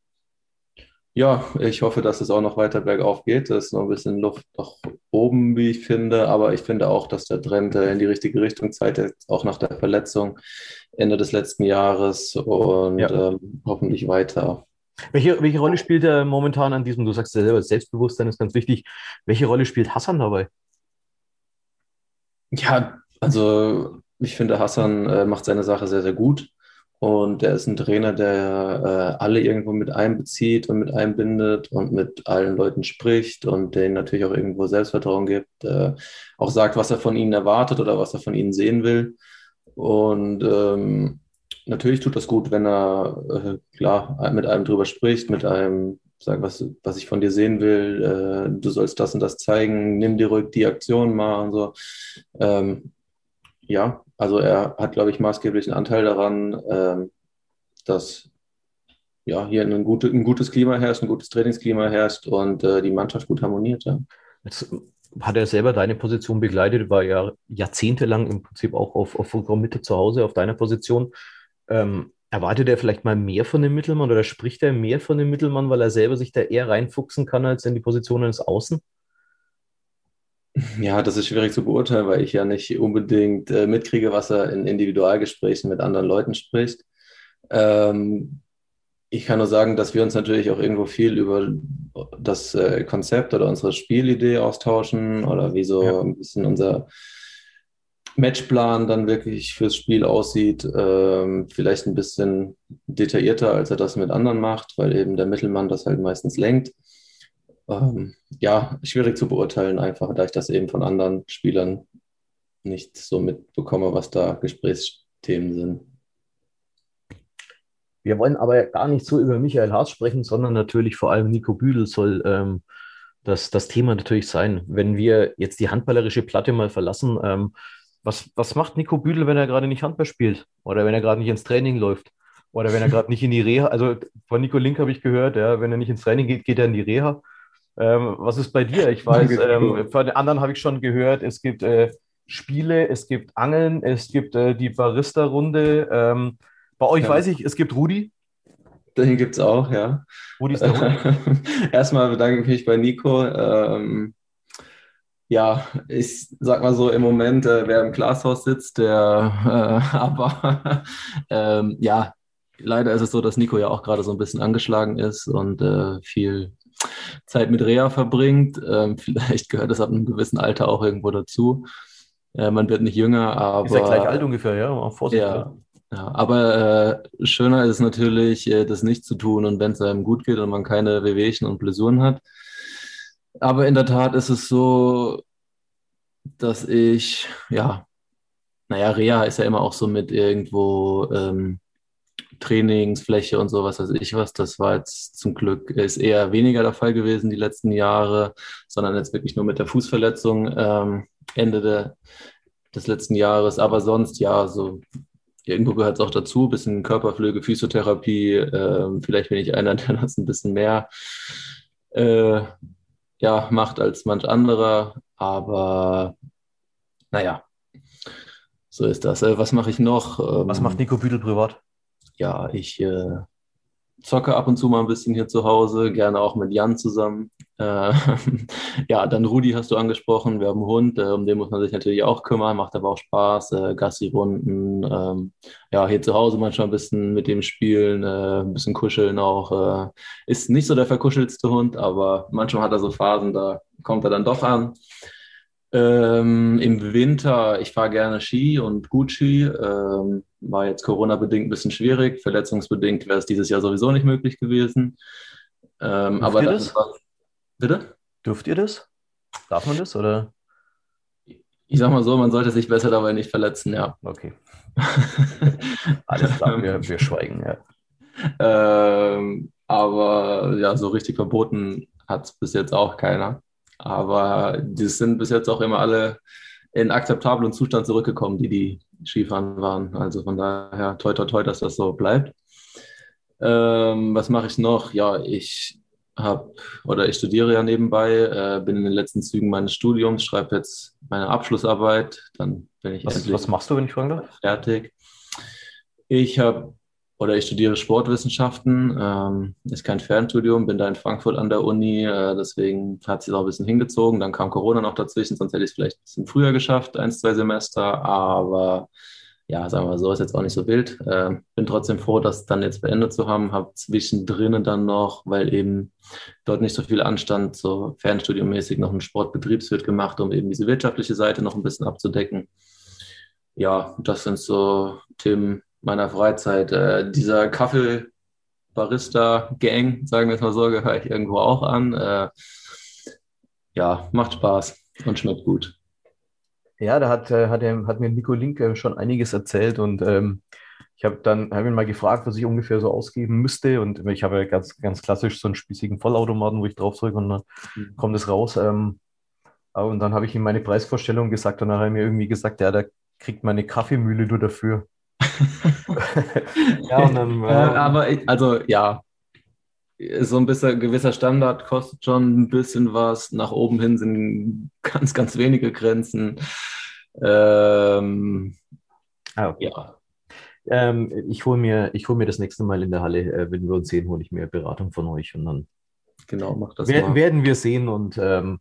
[SPEAKER 3] Ja, ich hoffe, dass es auch noch weiter bergauf geht. Da ist noch ein bisschen Luft nach oben, wie ich finde. Aber ich finde auch, dass der Trend in die richtige Richtung zeigt, auch nach der Verletzung Ende des letzten Jahres und ja. ähm, hoffentlich weiter.
[SPEAKER 2] Welche, welche Rolle spielt er momentan an diesem, du sagst ja selber, Selbstbewusstsein ist ganz wichtig. Welche Rolle spielt Hassan dabei?
[SPEAKER 3] Ja, also ich finde, Hassan äh, macht seine Sache sehr, sehr gut. Und er ist ein Trainer, der äh, alle irgendwo mit einbezieht und mit einbindet und mit allen Leuten spricht und denen natürlich auch irgendwo Selbstvertrauen gibt, äh, auch sagt, was er von ihnen erwartet oder was er von ihnen sehen will. Und ähm, natürlich tut das gut, wenn er äh, klar mit einem drüber spricht, mit einem sagt, was, was ich von dir sehen will, äh, du sollst das und das zeigen, nimm dir ruhig die Aktion mal und so. Ähm, ja, also er hat, glaube ich, maßgeblichen Anteil daran, ähm, dass ja, hier ein, gute, ein, gutes Klima herrscht, ein gutes Trainingsklima herrscht und äh, die Mannschaft gut harmoniert. Ja.
[SPEAKER 2] Jetzt hat er selber deine Position begleitet, war ja jahrzehntelang im Prinzip auch auf, auf Mitte zu Hause, auf deiner Position. Ähm, erwartet er vielleicht mal mehr von dem Mittelmann oder spricht er mehr von dem Mittelmann, weil er selber sich da eher reinfuchsen kann als in die Position eines Außen?
[SPEAKER 3] Ja, das ist schwierig zu beurteilen, weil ich ja nicht unbedingt äh, mitkriege, was er in Individualgesprächen mit anderen Leuten spricht. Ähm, ich kann nur sagen, dass wir uns natürlich auch irgendwo viel über das äh, Konzept oder unsere Spielidee austauschen oder wie so ja. ein bisschen unser Matchplan dann wirklich fürs Spiel aussieht. Ähm, vielleicht ein bisschen detaillierter, als er das mit anderen macht, weil eben der Mittelmann das halt meistens lenkt ähm, ja, schwierig zu beurteilen, einfach, da ich das eben von anderen Spielern nicht so mitbekomme, was da Gesprächsthemen sind.
[SPEAKER 2] Wir wollen aber gar nicht so über Michael Haas sprechen, sondern natürlich vor allem Nico Büdel soll ähm, das, das Thema natürlich sein. Wenn wir jetzt die handballerische Platte mal verlassen, ähm, was, was macht Nico Büdel, wenn er gerade nicht Handball spielt oder wenn er gerade nicht ins Training läuft? Oder wenn er gerade nicht in die Reha, also von Nico Link habe ich gehört, ja, wenn er nicht ins Training geht, geht er in die Reha. Ähm, was ist bei dir? Ich weiß, ähm, von den anderen habe ich schon gehört, es gibt äh, Spiele, es gibt Angeln, es gibt äh, die Barista-Runde. Ähm, bei euch ja. weiß ich, es gibt Rudi.
[SPEAKER 3] Den gibt es auch, ja. Rudi ist der Rudi. Erstmal bedanke ich mich bei Nico. Ähm, ja, ich sag mal so im Moment, äh, wer im Glashaus sitzt, der äh, aber ähm, ja, leider ist es so, dass Nico ja auch gerade so ein bisschen angeschlagen ist und äh, viel Zeit mit Reha verbringt. Ähm, vielleicht gehört das ab einem gewissen Alter auch irgendwo dazu. Äh, man wird nicht jünger, aber. Ist
[SPEAKER 2] ja gleich alt ungefähr, ja. Auch
[SPEAKER 3] Vorsicht. Ja, ja, aber äh, schöner ist natürlich, äh, das nicht zu tun und wenn es einem gut geht und man keine Wehwehchen und Blessuren hat. Aber in der Tat ist es so, dass ich, ja, naja, Reha ist ja immer auch so mit irgendwo ähm, Trainingsfläche und sowas, weiß ich was. Das war jetzt zum Glück, ist eher weniger der Fall gewesen die letzten Jahre, sondern jetzt wirklich nur mit der Fußverletzung ähm, Ende de, des letzten Jahres. Aber sonst, ja, so irgendwo gehört es auch dazu, bisschen Körperpflege, Physiotherapie. Äh, vielleicht bin ich einer, der das ein bisschen mehr äh, ja, macht als manch anderer. Aber naja, so ist das. Äh, was mache ich noch?
[SPEAKER 2] Was macht ähm, Nico Büdel privat?
[SPEAKER 3] Ja, ich äh, zocke ab und zu mal ein bisschen hier zu Hause, gerne auch mit Jan zusammen. Äh, ja, dann Rudi hast du angesprochen. Wir haben einen Hund, äh, um den muss man sich natürlich auch kümmern, macht aber auch Spaß. Äh, Gassi-Runden, ähm, ja, hier zu Hause manchmal ein bisschen mit dem spielen, äh, ein bisschen kuscheln auch. Äh, ist nicht so der verkuschelste Hund, aber manchmal hat er so Phasen, da kommt er dann doch an. Ähm, Im Winter, ich fahre gerne Ski und gut Ski. Ähm, war jetzt Corona-bedingt ein bisschen schwierig. Verletzungsbedingt wäre es dieses Jahr sowieso nicht möglich gewesen. Ähm, aber das, das? War,
[SPEAKER 2] bitte? Dürft ihr das? Darf man das oder?
[SPEAKER 3] Ich sag mal so, man sollte sich besser dabei nicht verletzen, ja.
[SPEAKER 2] Okay. Alles klar, wir, wir schweigen, ja.
[SPEAKER 3] Ähm, aber ja, so richtig verboten hat es bis jetzt auch keiner. Aber die sind bis jetzt auch immer alle in akzeptablen Zustand zurückgekommen, die die Skifahren waren. Also von daher toi toi toi, dass das so bleibt. Ähm, was mache ich noch? Ja, ich habe oder ich studiere ja nebenbei, äh, bin in den letzten Zügen meines Studiums, schreibe jetzt meine Abschlussarbeit, dann bin ich
[SPEAKER 2] was, was machst du, wenn ich fragen darf?
[SPEAKER 3] Fertig. Ich habe oder ich studiere Sportwissenschaften, ähm, ist kein Fernstudium, bin da in Frankfurt an der Uni, äh, deswegen hat sich auch ein bisschen hingezogen. Dann kam Corona noch dazwischen, sonst hätte ich es vielleicht ein bisschen früher geschafft, ein, zwei Semester, aber ja, sagen wir mal so, ist jetzt auch nicht so wild. Äh, bin trotzdem froh, das dann jetzt beendet zu haben, habe zwischendrin dann noch, weil eben dort nicht so viel anstand, so fernstudiummäßig noch einen Sportbetriebswirt gemacht, um eben diese wirtschaftliche Seite noch ein bisschen abzudecken. Ja, das sind so Themen, meiner Freizeit. Äh, dieser Kaffee-Barista-Gang, sagen wir es mal so, gehöre ich irgendwo auch an. Äh, ja, macht Spaß und schmeckt gut.
[SPEAKER 2] Ja, da hat, äh, hat, hat mir Nico Link äh, schon einiges erzählt und ähm, ich habe dann hab ihn mal gefragt, was ich ungefähr so ausgeben müsste. Und ich habe ja ganz, ganz klassisch so einen spießigen Vollautomaten, wo ich drauf drücke und dann mhm. kommt es raus. Ähm, und dann habe ich ihm meine Preisvorstellung gesagt und dann hat er mir irgendwie gesagt, ja, da kriegt meine Kaffeemühle nur dafür.
[SPEAKER 3] Ja, und dann, äh, aber ich, also ja, so ein bisschen gewisser Standard kostet schon ein bisschen was. Nach oben hin sind ganz, ganz wenige Grenzen. Ähm,
[SPEAKER 2] ah, okay. Ja. Ähm, ich hole mir, hol mir das nächste Mal in der Halle, äh, wenn wir uns sehen, hole ich mir Beratung von euch und dann
[SPEAKER 3] genau, mach das
[SPEAKER 2] werden, werden wir sehen und ähm,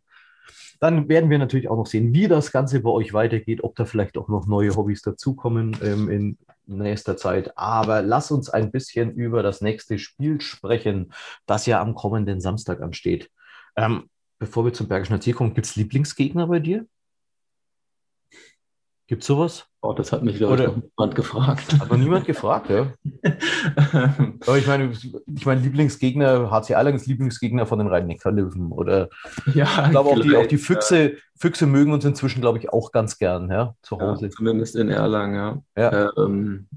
[SPEAKER 2] dann werden wir natürlich auch noch sehen, wie das Ganze bei euch weitergeht, ob da vielleicht auch noch neue Hobbys dazukommen ähm, in nächster Zeit. Aber lass uns ein bisschen über das nächste Spiel sprechen, das ja am kommenden Samstag ansteht. Ähm, bevor wir zum Bergischen Ziel kommen, gibt es Lieblingsgegner bei dir? Gibt es sowas?
[SPEAKER 3] Oh, das hat mich, glaube ich, niemand gefragt.
[SPEAKER 2] Hat noch niemand gefragt, ja? Aber ich meine, ich meine, Lieblingsgegner, HC Erlangen ist Lieblingsgegner von den Rhein-Neckar-Löwen. Oder ja, ich glaube, auch die, auch die Füchse, ja. Füchse mögen uns inzwischen, glaube ich, auch ganz gern, ja, zu Hause.
[SPEAKER 3] Ja, zumindest in Erlangen, ja. Ja, ähm,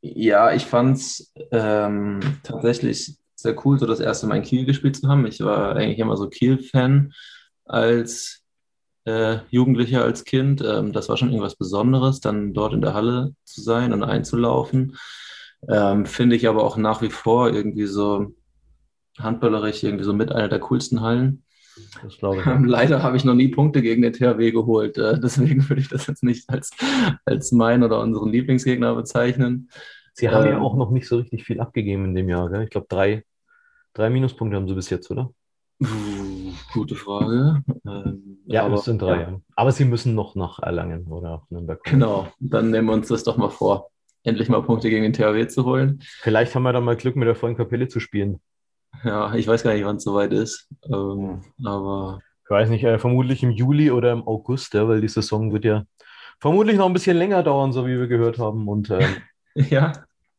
[SPEAKER 3] ja ich fand es ähm, tatsächlich sehr cool, so das erste Mal in Kiel gespielt zu haben. Ich war eigentlich immer so Kiel-Fan als äh, Jugendlicher als Kind. Ähm, das war schon irgendwas Besonderes, dann dort in der Halle zu sein und einzulaufen. Ähm, Finde ich aber auch nach wie vor irgendwie so handballerisch irgendwie so mit einer der coolsten Hallen. Das glaube ich. Ähm, leider habe ich noch nie Punkte gegen den THW geholt. Äh, deswegen würde ich das jetzt nicht als, als mein oder unseren Lieblingsgegner bezeichnen.
[SPEAKER 2] Sie haben ja ähm, auch noch nicht so richtig viel abgegeben in dem Jahr. Gell? Ich glaube, drei, drei Minuspunkte haben sie bis jetzt, oder?
[SPEAKER 3] Gute Frage.
[SPEAKER 2] Ähm, ja, aber, es sind drei. Ja. Aber Sie müssen noch nach Erlangen oder nach Nürnberg.
[SPEAKER 3] Kommen. Genau, dann nehmen wir uns das doch mal vor, endlich mal Punkte gegen den THW zu holen.
[SPEAKER 2] Vielleicht haben wir dann mal Glück, mit der vollen Kapelle zu spielen.
[SPEAKER 3] Ja, ich weiß gar nicht, wann es soweit ist. Ähm, aber.
[SPEAKER 2] Ich weiß nicht, äh, vermutlich im Juli oder im August, ja, weil die Saison wird ja vermutlich noch ein bisschen länger dauern, so wie wir gehört haben. Und
[SPEAKER 3] ähm, ja.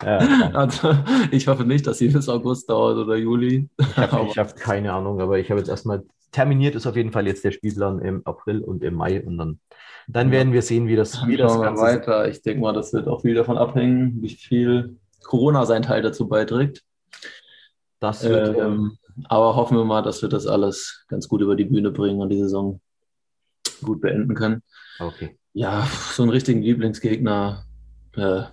[SPEAKER 3] Ja, also, ich hoffe nicht, dass sie bis August dauert oder Juli.
[SPEAKER 2] Ich habe hab keine Ahnung, aber ich habe jetzt erstmal terminiert ist auf jeden Fall jetzt der Spielplan im April und im Mai und dann, dann werden wir sehen, wie das, wie das
[SPEAKER 3] Ganze weiter. Ich denke mal, das wird auch viel davon abhängen, wie viel Corona seinen Teil dazu beiträgt. Das wird, ähm, aber hoffen wir mal, dass wir das alles ganz gut über die Bühne bringen und die Saison gut beenden können.
[SPEAKER 2] Okay.
[SPEAKER 3] Ja, so einen richtigen Lieblingsgegner, äh,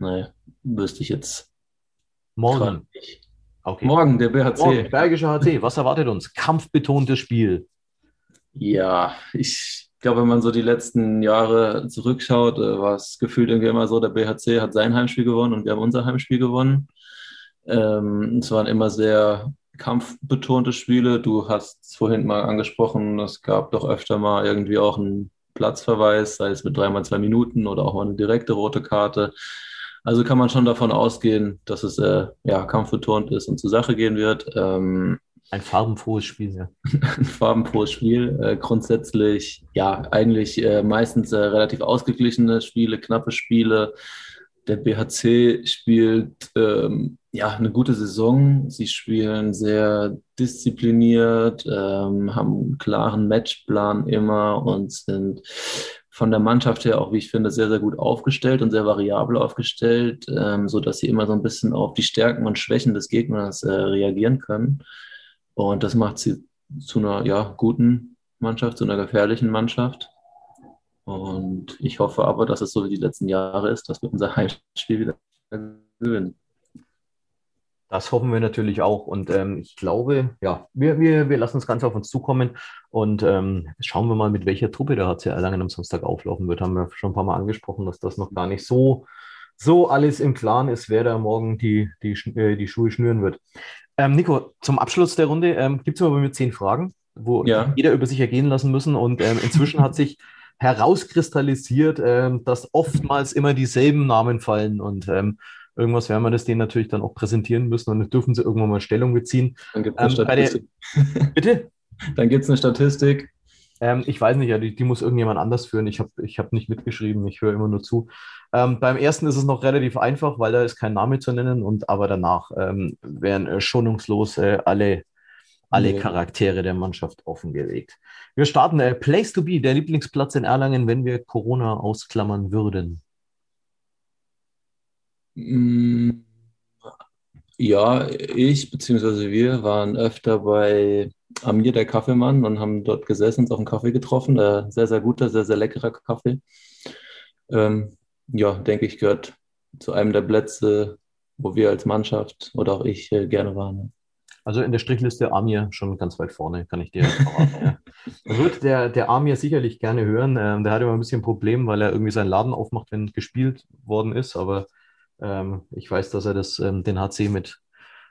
[SPEAKER 3] naja, wüsste ich jetzt.
[SPEAKER 2] Morgen.
[SPEAKER 3] Okay. Morgen, der BHC. Morgen,
[SPEAKER 2] Bergische HC, was erwartet uns? Kampfbetontes Spiel.
[SPEAKER 3] Ja, ich glaube, wenn man so die letzten Jahre zurückschaut, äh, war es gefühlt irgendwie immer so, der BHC hat sein Heimspiel gewonnen und wir haben unser Heimspiel gewonnen. Ähm, es waren immer sehr kampfbetonte Spiele. Du hast es vorhin mal angesprochen, es gab doch öfter mal irgendwie auch einen Platzverweis, sei es mit dreimal zwei Minuten oder auch mal eine direkte rote Karte. Also kann man schon davon ausgehen, dass es äh, ja, kampfbetont ist und zur Sache gehen wird. Ähm,
[SPEAKER 2] ein farbenfrohes Spiel, ja.
[SPEAKER 3] ein farbenfrohes Spiel. Äh, grundsätzlich, ja, eigentlich äh, meistens äh, relativ ausgeglichene Spiele, knappe Spiele. Der BHC spielt ähm, ja eine gute Saison. Sie spielen sehr diszipliniert, ähm, haben einen klaren Matchplan immer und sind von der Mannschaft her auch, wie ich finde, sehr, sehr gut aufgestellt und sehr variabel aufgestellt, ähm, so dass sie immer so ein bisschen auf die Stärken und Schwächen des Gegners äh, reagieren können. Und das macht sie zu einer ja, guten Mannschaft, zu einer gefährlichen Mannschaft. Und ich hoffe aber, dass es so wie die letzten Jahre ist, dass wir unser Heimspiel wieder gewinnen.
[SPEAKER 2] Das hoffen wir natürlich auch. Und ähm, ich glaube, ja, wir, wir, wir lassen das Ganze auf uns zukommen und ähm, schauen wir mal, mit welcher Truppe der HC Erlangen am Samstag auflaufen wird. Haben wir schon ein paar Mal angesprochen, dass das noch gar nicht so, so alles im Klaren ist, wer da morgen die, die, äh, die Schuhe schnüren wird. Ähm, Nico, zum Abschluss der Runde ähm, gibt es immer bei mir zehn Fragen, wo ja. jeder über sich ergehen lassen müssen. Und ähm, inzwischen hat sich herauskristallisiert, ähm, dass oftmals immer dieselben Namen fallen. Und ähm, irgendwas werden wir das denen natürlich dann auch präsentieren müssen und dann dürfen sie irgendwann mal Stellung beziehen.
[SPEAKER 3] Dann gibt es ähm, eine Statistik.
[SPEAKER 2] Bitte?
[SPEAKER 3] Dann gibt es eine Statistik.
[SPEAKER 2] Ähm, ich weiß nicht, ja, die, die, muss irgendjemand anders führen. Ich habe ich hab nicht mitgeschrieben, ich höre immer nur zu. Ähm, beim ersten ist es noch relativ einfach, weil da ist kein Name zu nennen, und aber danach ähm, werden äh, schonungslos äh, alle, alle Charaktere der Mannschaft offengelegt. Wir starten äh, Place to be, der Lieblingsplatz in Erlangen, wenn wir Corona ausklammern würden.
[SPEAKER 3] Mm, ja, ich bzw. wir waren öfter bei Amir, der Kaffeemann, und haben dort gesessen, uns auf einen Kaffee getroffen. Äh, sehr, sehr guter, sehr, sehr leckerer Kaffee. Ähm, ja, denke ich, gehört zu einem der Plätze, wo wir als Mannschaft oder auch ich äh, gerne waren.
[SPEAKER 2] Also in der Strichliste Amir schon ganz weit vorne, kann ich dir verraten. ja. Wird der, der Amir sicherlich gerne hören. Ähm, der hat immer ein bisschen ein Problem, weil er irgendwie seinen Laden aufmacht, wenn gespielt worden ist. Aber ähm, ich weiß, dass er das, ähm, den HC mit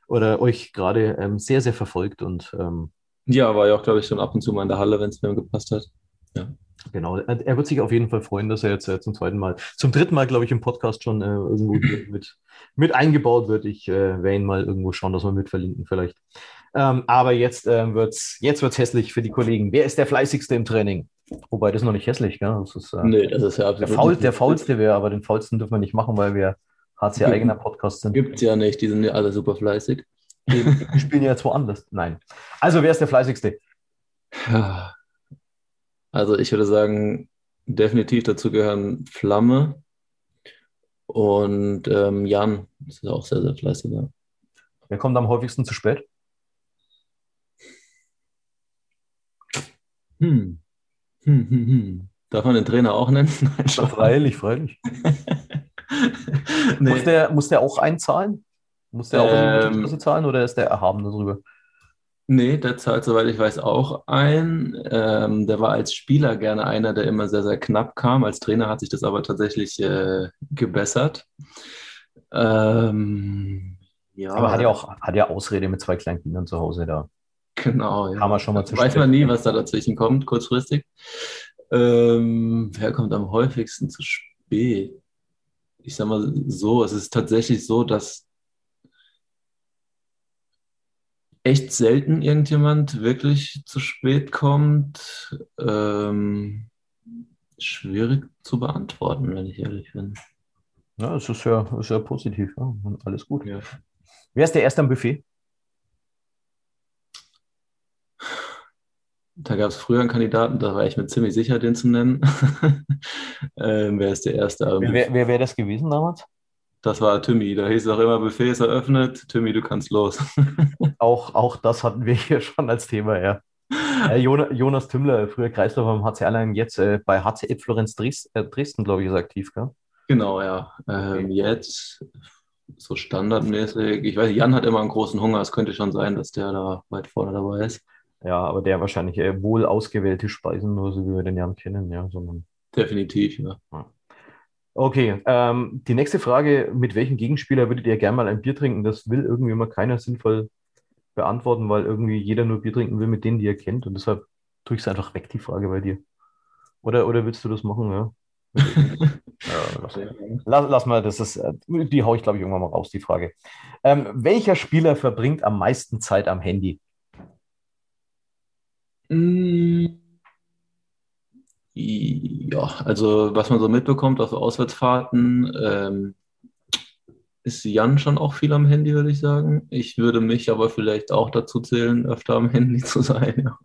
[SPEAKER 2] oder euch gerade ähm, sehr, sehr verfolgt und ähm,
[SPEAKER 3] ja, war ja auch, glaube ich, schon ab und zu mal in der Halle, wenn es mir gepasst hat. Ja.
[SPEAKER 2] Genau, er wird sich auf jeden Fall freuen, dass er jetzt äh, zum zweiten Mal, zum dritten Mal, glaube ich, im Podcast schon äh, irgendwo mit, mit eingebaut wird. Ich äh, werde ihn mal irgendwo schauen, dass wir mit verlinken vielleicht. Ähm, aber jetzt äh, wird es jetzt wird's hässlich für die Kollegen. Wer ist der fleißigste im Training? Wobei, das ist noch nicht hässlich, gell? Das ist,
[SPEAKER 3] äh, nee, das ist ja
[SPEAKER 2] absolut der, Faul, der faulste wäre, aber den faulsten dürfen wir nicht machen, weil wir HC eigener Podcast sind.
[SPEAKER 3] Gibt es ja nicht, die sind ja alle super fleißig.
[SPEAKER 2] Die spielen ja jetzt woanders. Nein. Also, wer ist der fleißigste?
[SPEAKER 3] Also, ich würde sagen, definitiv dazu gehören Flamme und ähm, Jan. Das ist auch sehr, sehr fleißig. Ja.
[SPEAKER 2] Wer kommt am häufigsten zu spät?
[SPEAKER 3] Hm. Hm, hm, hm. Darf man den Trainer auch nennen?
[SPEAKER 2] Nein, freilich, freilich. nee. muss, der, muss der auch einzahlen? Muss der auch ähm, eine zahlen oder ist der erhaben darüber?
[SPEAKER 3] Nee, der zahlt, soweit ich weiß, auch ein. Ähm, der war als Spieler gerne einer, der immer sehr, sehr knapp kam. Als Trainer hat sich das aber tatsächlich äh, gebessert.
[SPEAKER 2] Ähm, ja. Aber hat ja auch hat ja Ausrede mit zwei kleinen Kindern zu Hause da.
[SPEAKER 3] Genau.
[SPEAKER 2] Ja. Kann man schon mal
[SPEAKER 3] zu Weiß man nie, was da dazwischen kommt, kurzfristig. Ähm, wer kommt am häufigsten zu spät? Ich sag mal so, es ist tatsächlich so, dass echt selten irgendjemand wirklich zu spät kommt. Ähm, schwierig zu beantworten, wenn ich ehrlich bin.
[SPEAKER 2] Ja, es ist ja, ist ja positiv. Ja. Alles gut. Ja. Wer ist der Erste am Buffet?
[SPEAKER 3] Da gab es früher einen Kandidaten, da war ich mir ziemlich sicher, den zu nennen. ähm, wer ist der Erste?
[SPEAKER 2] Wer, wer wäre das gewesen damals?
[SPEAKER 3] Das war Timmy. Da hieß es auch immer, Buffet ist eröffnet. Timmy, du kannst los.
[SPEAKER 2] auch, auch das hatten wir hier schon als Thema, ja. Äh, Jonas Tümmler, früher Kreisläufer beim HC Erlangen, jetzt äh, bei HCL Florenz Dresden, äh, Dresden glaube ich, ist aktiv, gell?
[SPEAKER 3] Genau, ja. Ähm, jetzt so standardmäßig. Ich weiß, Jan hat immer einen großen Hunger. Es könnte schon sein, dass der da weit vorne dabei ist.
[SPEAKER 2] Ja, aber der wahrscheinlich äh, wohl ausgewählte Speisen, nur so wie wir den Jan kennen, ja.
[SPEAKER 3] Sondern... Definitiv, ja.
[SPEAKER 2] Okay, ähm, die nächste Frage: Mit welchem Gegenspieler würdet ihr gerne mal ein Bier trinken? Das will irgendwie immer keiner sinnvoll beantworten, weil irgendwie jeder nur Bier trinken will mit denen, die er kennt. Und deshalb tue ich es einfach weg, die Frage bei dir. Oder, oder willst du das machen? Ja, ja lass, lass, lass, mal, das ist, äh, die haue ich, glaube ich, irgendwann mal raus, die Frage. Ähm, welcher Spieler verbringt am meisten Zeit am Handy?
[SPEAKER 3] Mm. Ja, also was man so mitbekommt auf Auswärtsfahrten, ähm, ist Jan schon auch viel am Handy, würde ich sagen. Ich würde mich aber vielleicht auch dazu zählen, öfter am Handy zu sein. Ja.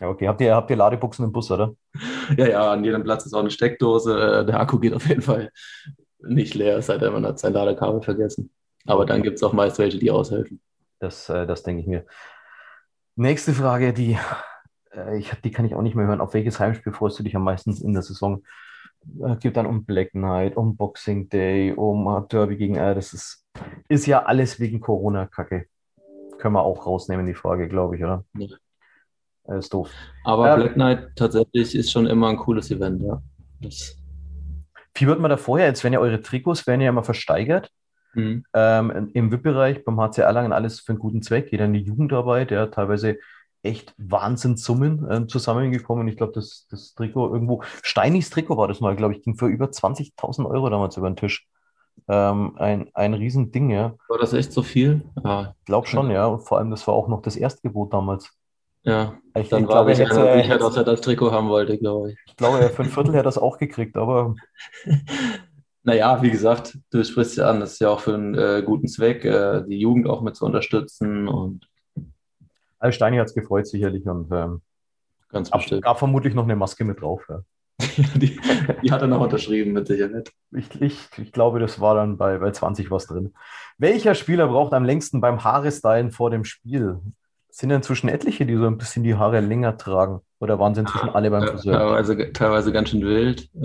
[SPEAKER 2] Ja, okay. Habt ihr, habt ihr Ladebuchsen im Bus, oder?
[SPEAKER 3] Ja, ja, an jedem Platz ist auch eine Steckdose. Der Akku geht auf jeden Fall nicht leer, es sei denn, man hat sein Ladekabel vergessen. Aber dann gibt es auch meist welche, die aushelfen.
[SPEAKER 2] Das, äh, das denke ich mir. Nächste Frage, die ich, die kann ich auch nicht mehr hören. Auf welches Heimspiel freust du dich am meisten in der Saison? Es geht dann um Black Knight, um Boxing Day, um Derby gegen, äh, das ist, ist ja alles wegen Corona-Kacke. Können wir auch rausnehmen, die Frage, glaube ich, oder? Ja.
[SPEAKER 3] Das ist doof. Aber ähm, Black Knight tatsächlich ist schon immer ein cooles Event, ja. Das
[SPEAKER 2] wie wird man da vorher, jetzt werden ja eure Trikots, werden ja immer versteigert. Mhm. Ähm, Im VIP-Bereich beim HC Erlangen alles für einen guten Zweck. Geht dann die Jugendarbeit, ja, teilweise echt Wahnsinnssummen äh, zusammengekommen. Ich glaube, das, das Trikot irgendwo, Steinis Trikot war das mal, glaube ich, ging für über 20.000 Euro damals über den Tisch. Ähm, ein, ein Riesending, ja.
[SPEAKER 3] War das echt so viel?
[SPEAKER 2] Ja. Ich glaube schon, ja. Und vor allem, das war auch noch das Erstgebot damals.
[SPEAKER 3] Ja, ich dann war ich hätte, einer, sicher, dass er das Trikot haben wollte, glaube ich.
[SPEAKER 2] Ich glaube, für ein Viertel hätte er das auch gekriegt, aber.
[SPEAKER 3] naja, wie gesagt, du sprichst ja an, das ist ja auch für einen äh, guten Zweck, äh, die Jugend auch mit zu unterstützen und
[SPEAKER 2] also Steini hat es gefreut, sicherlich. Und ähm,
[SPEAKER 3] Ganz bestimmt.
[SPEAKER 2] Gab vermutlich noch eine Maske mit drauf. Ja.
[SPEAKER 3] die, die, hat er noch unterschrieben, mit Sicherheit.
[SPEAKER 2] Ich, ich, ich glaube, das war dann bei, bei 20 was drin. Welcher Spieler braucht am längsten beim Haarestylen vor dem Spiel? Sind inzwischen etliche, die so ein bisschen die Haare länger tragen? Oder waren sie inzwischen alle beim Friseur?
[SPEAKER 3] Teilweise, teilweise ganz schön wild.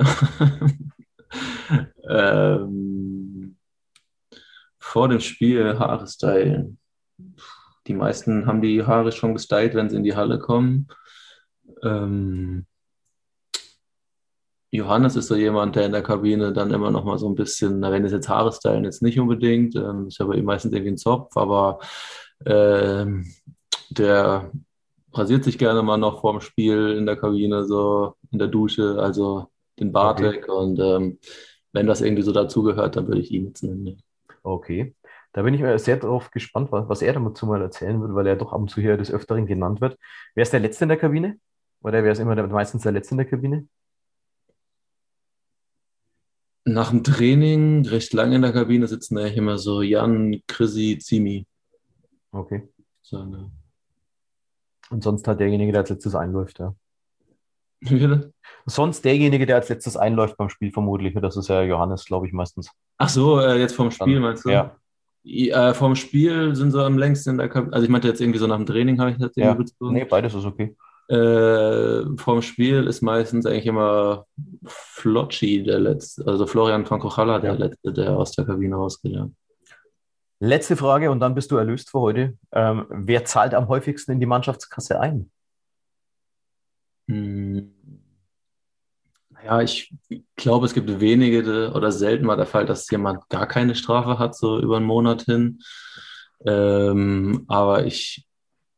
[SPEAKER 3] ähm, vor dem Spiel Haare stylen. Die meisten haben die Haare schon gestylt, wenn sie in die Halle kommen. Ähm, Johannes ist so jemand, der in der Kabine dann immer noch mal so ein bisschen, na, wenn es jetzt Haare stylen, jetzt nicht unbedingt, ähm, ist ja bei ihm meistens irgendwie ein Zopf, aber ähm, der rasiert sich gerne mal noch vorm Spiel in der Kabine, so in der Dusche, also den Bart okay. weg. Und ähm, wenn das irgendwie so dazugehört, dann würde ich ihn jetzt nennen.
[SPEAKER 2] Okay. Da bin ich sehr darauf gespannt, was, was er dazu mal erzählen wird, weil er doch ab und zu hier des Öfteren genannt wird. Wer ist der Letzte in der Kabine? Oder wer ist immer der, meistens der Letzte in der Kabine?
[SPEAKER 3] Nach dem Training, recht lange in der Kabine, sitzen eigentlich immer so Jan, Chrissy, Zimi.
[SPEAKER 2] Okay. So, ne. Und sonst halt derjenige, der als letztes einläuft, ja. Wie bitte? Sonst derjenige, der als letztes einläuft beim Spiel vermutlich. Das ist ja Johannes, glaube ich, meistens.
[SPEAKER 3] Ach so, äh, jetzt vom Spiel Dann, meinst du?
[SPEAKER 2] Ja.
[SPEAKER 3] Äh, vom Spiel sind sie am längsten in der Kabine. Also ich meinte jetzt irgendwie so nach dem Training habe ich das
[SPEAKER 2] ja. bezogen. Nee, beides ist okay.
[SPEAKER 3] Äh, vom Spiel ist meistens eigentlich immer Flocci der letzte, also Florian von Kochalla der ja. letzte, der aus der Kabine rausgeht. Ja.
[SPEAKER 2] Letzte Frage und dann bist du erlöst für heute. Ähm, wer zahlt am häufigsten in die Mannschaftskasse ein?
[SPEAKER 3] Hm. Ja, ich glaube, es gibt wenige oder selten mal der Fall, dass jemand gar keine Strafe hat, so über einen Monat hin. Ähm, aber ich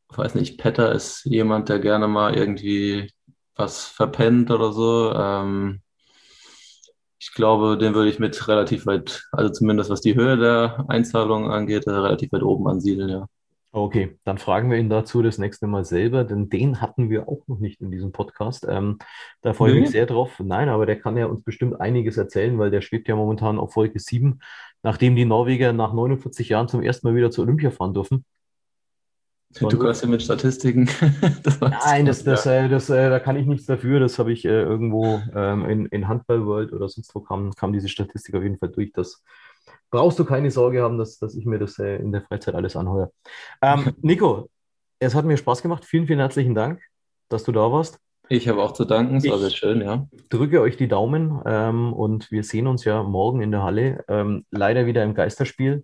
[SPEAKER 3] weiß nicht, Petter ist jemand, der gerne mal irgendwie was verpennt oder so. Ähm, ich glaube, den würde ich mit relativ weit, also zumindest was die Höhe der Einzahlung angeht, relativ weit oben ansiedeln, ja.
[SPEAKER 2] Okay, dann fragen wir ihn dazu das nächste Mal selber, denn den hatten wir auch noch nicht in diesem Podcast. Ähm, da freue ich mich sehr drauf. Nein, aber der kann ja uns bestimmt einiges erzählen, weil der schwebt ja momentan auf Folge 7, nachdem die Norweger nach 49 Jahren zum ersten Mal wieder zur Olympia fahren dürfen.
[SPEAKER 3] Du kannst ja mit Statistiken.
[SPEAKER 2] das Nein, das, das, ja. das, äh, da kann ich nichts dafür. Das habe ich äh, irgendwo ähm, in, in Handball World oder sonst wo kam, kam diese Statistik auf jeden Fall durch. Das brauchst du keine Sorge haben, dass, dass ich mir das äh, in der Freizeit alles anhöre. Ähm, Nico, es hat mir Spaß gemacht. Vielen, vielen herzlichen Dank, dass du da warst.
[SPEAKER 3] Ich habe auch zu danken, es war sehr schön, ja.
[SPEAKER 2] Drücke euch die Daumen ähm, und wir sehen uns ja morgen in der Halle. Ähm, leider wieder im Geisterspiel.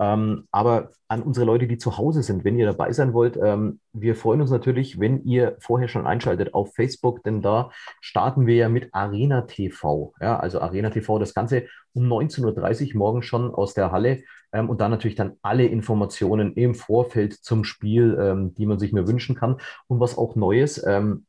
[SPEAKER 2] Ähm, aber an unsere Leute, die zu Hause sind, wenn ihr dabei sein wollt, ähm, wir freuen uns natürlich, wenn ihr vorher schon einschaltet auf Facebook, denn da starten wir ja mit Arena TV. Ja, also Arena TV, das Ganze um 19.30 Uhr morgen schon aus der Halle ähm, und dann natürlich dann alle Informationen im Vorfeld zum Spiel, ähm, die man sich nur wünschen kann. Und was auch Neues, ähm,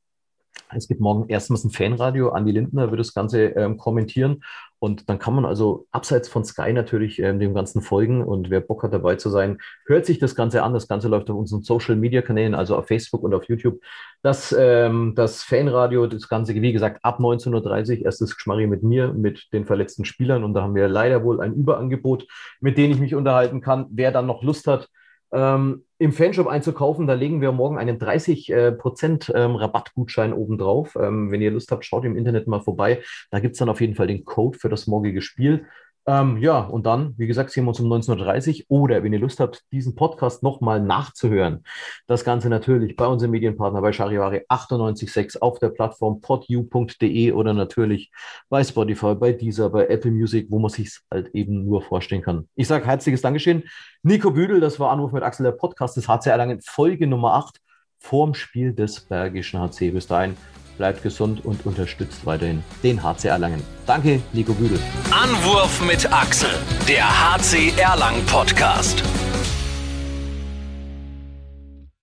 [SPEAKER 2] es gibt morgen erstmals ein Fanradio. Andi Lindner wird das Ganze ähm, kommentieren. Und dann kann man also abseits von Sky natürlich ähm, dem Ganzen folgen. Und wer Bock hat dabei zu sein, hört sich das Ganze an. Das Ganze läuft auf unseren Social Media Kanälen, also auf Facebook und auf YouTube. Das, ähm, das Fanradio, das Ganze, wie gesagt, ab 19.30 Uhr, erstes Geschmarri mit mir, mit den verletzten Spielern. Und da haben wir leider wohl ein Überangebot, mit dem ich mich unterhalten kann. Wer dann noch Lust hat, ähm, im Fanshop einzukaufen. Da legen wir morgen einen 30% äh, ähm, Rabattgutschein obendrauf. Ähm, wenn ihr Lust habt, schaut im Internet mal vorbei. Da gibt es dann auf jeden Fall den Code für das morgige Spiel. Ähm, ja, und dann, wie gesagt, sehen wir uns um 19.30 Uhr oder wenn ihr Lust habt, diesen Podcast nochmal nachzuhören. Das Ganze natürlich bei unserem Medienpartner bei Charivari 98.6 auf der Plattform podu.de oder natürlich bei Spotify, bei Deezer, bei Apple Music, wo man sich halt eben nur vorstellen kann. Ich sage herzliches Dankeschön. Nico Büdel, das war Anruf mit Axel, der Podcast des HC Erlangen, Folge Nummer 8 vorm Spiel des Bergischen HC. Bis dahin bleibt gesund und unterstützt weiterhin den HC Erlangen. Danke, Nico Büdel.
[SPEAKER 1] Anwurf mit Axel, der HC Erlangen Podcast.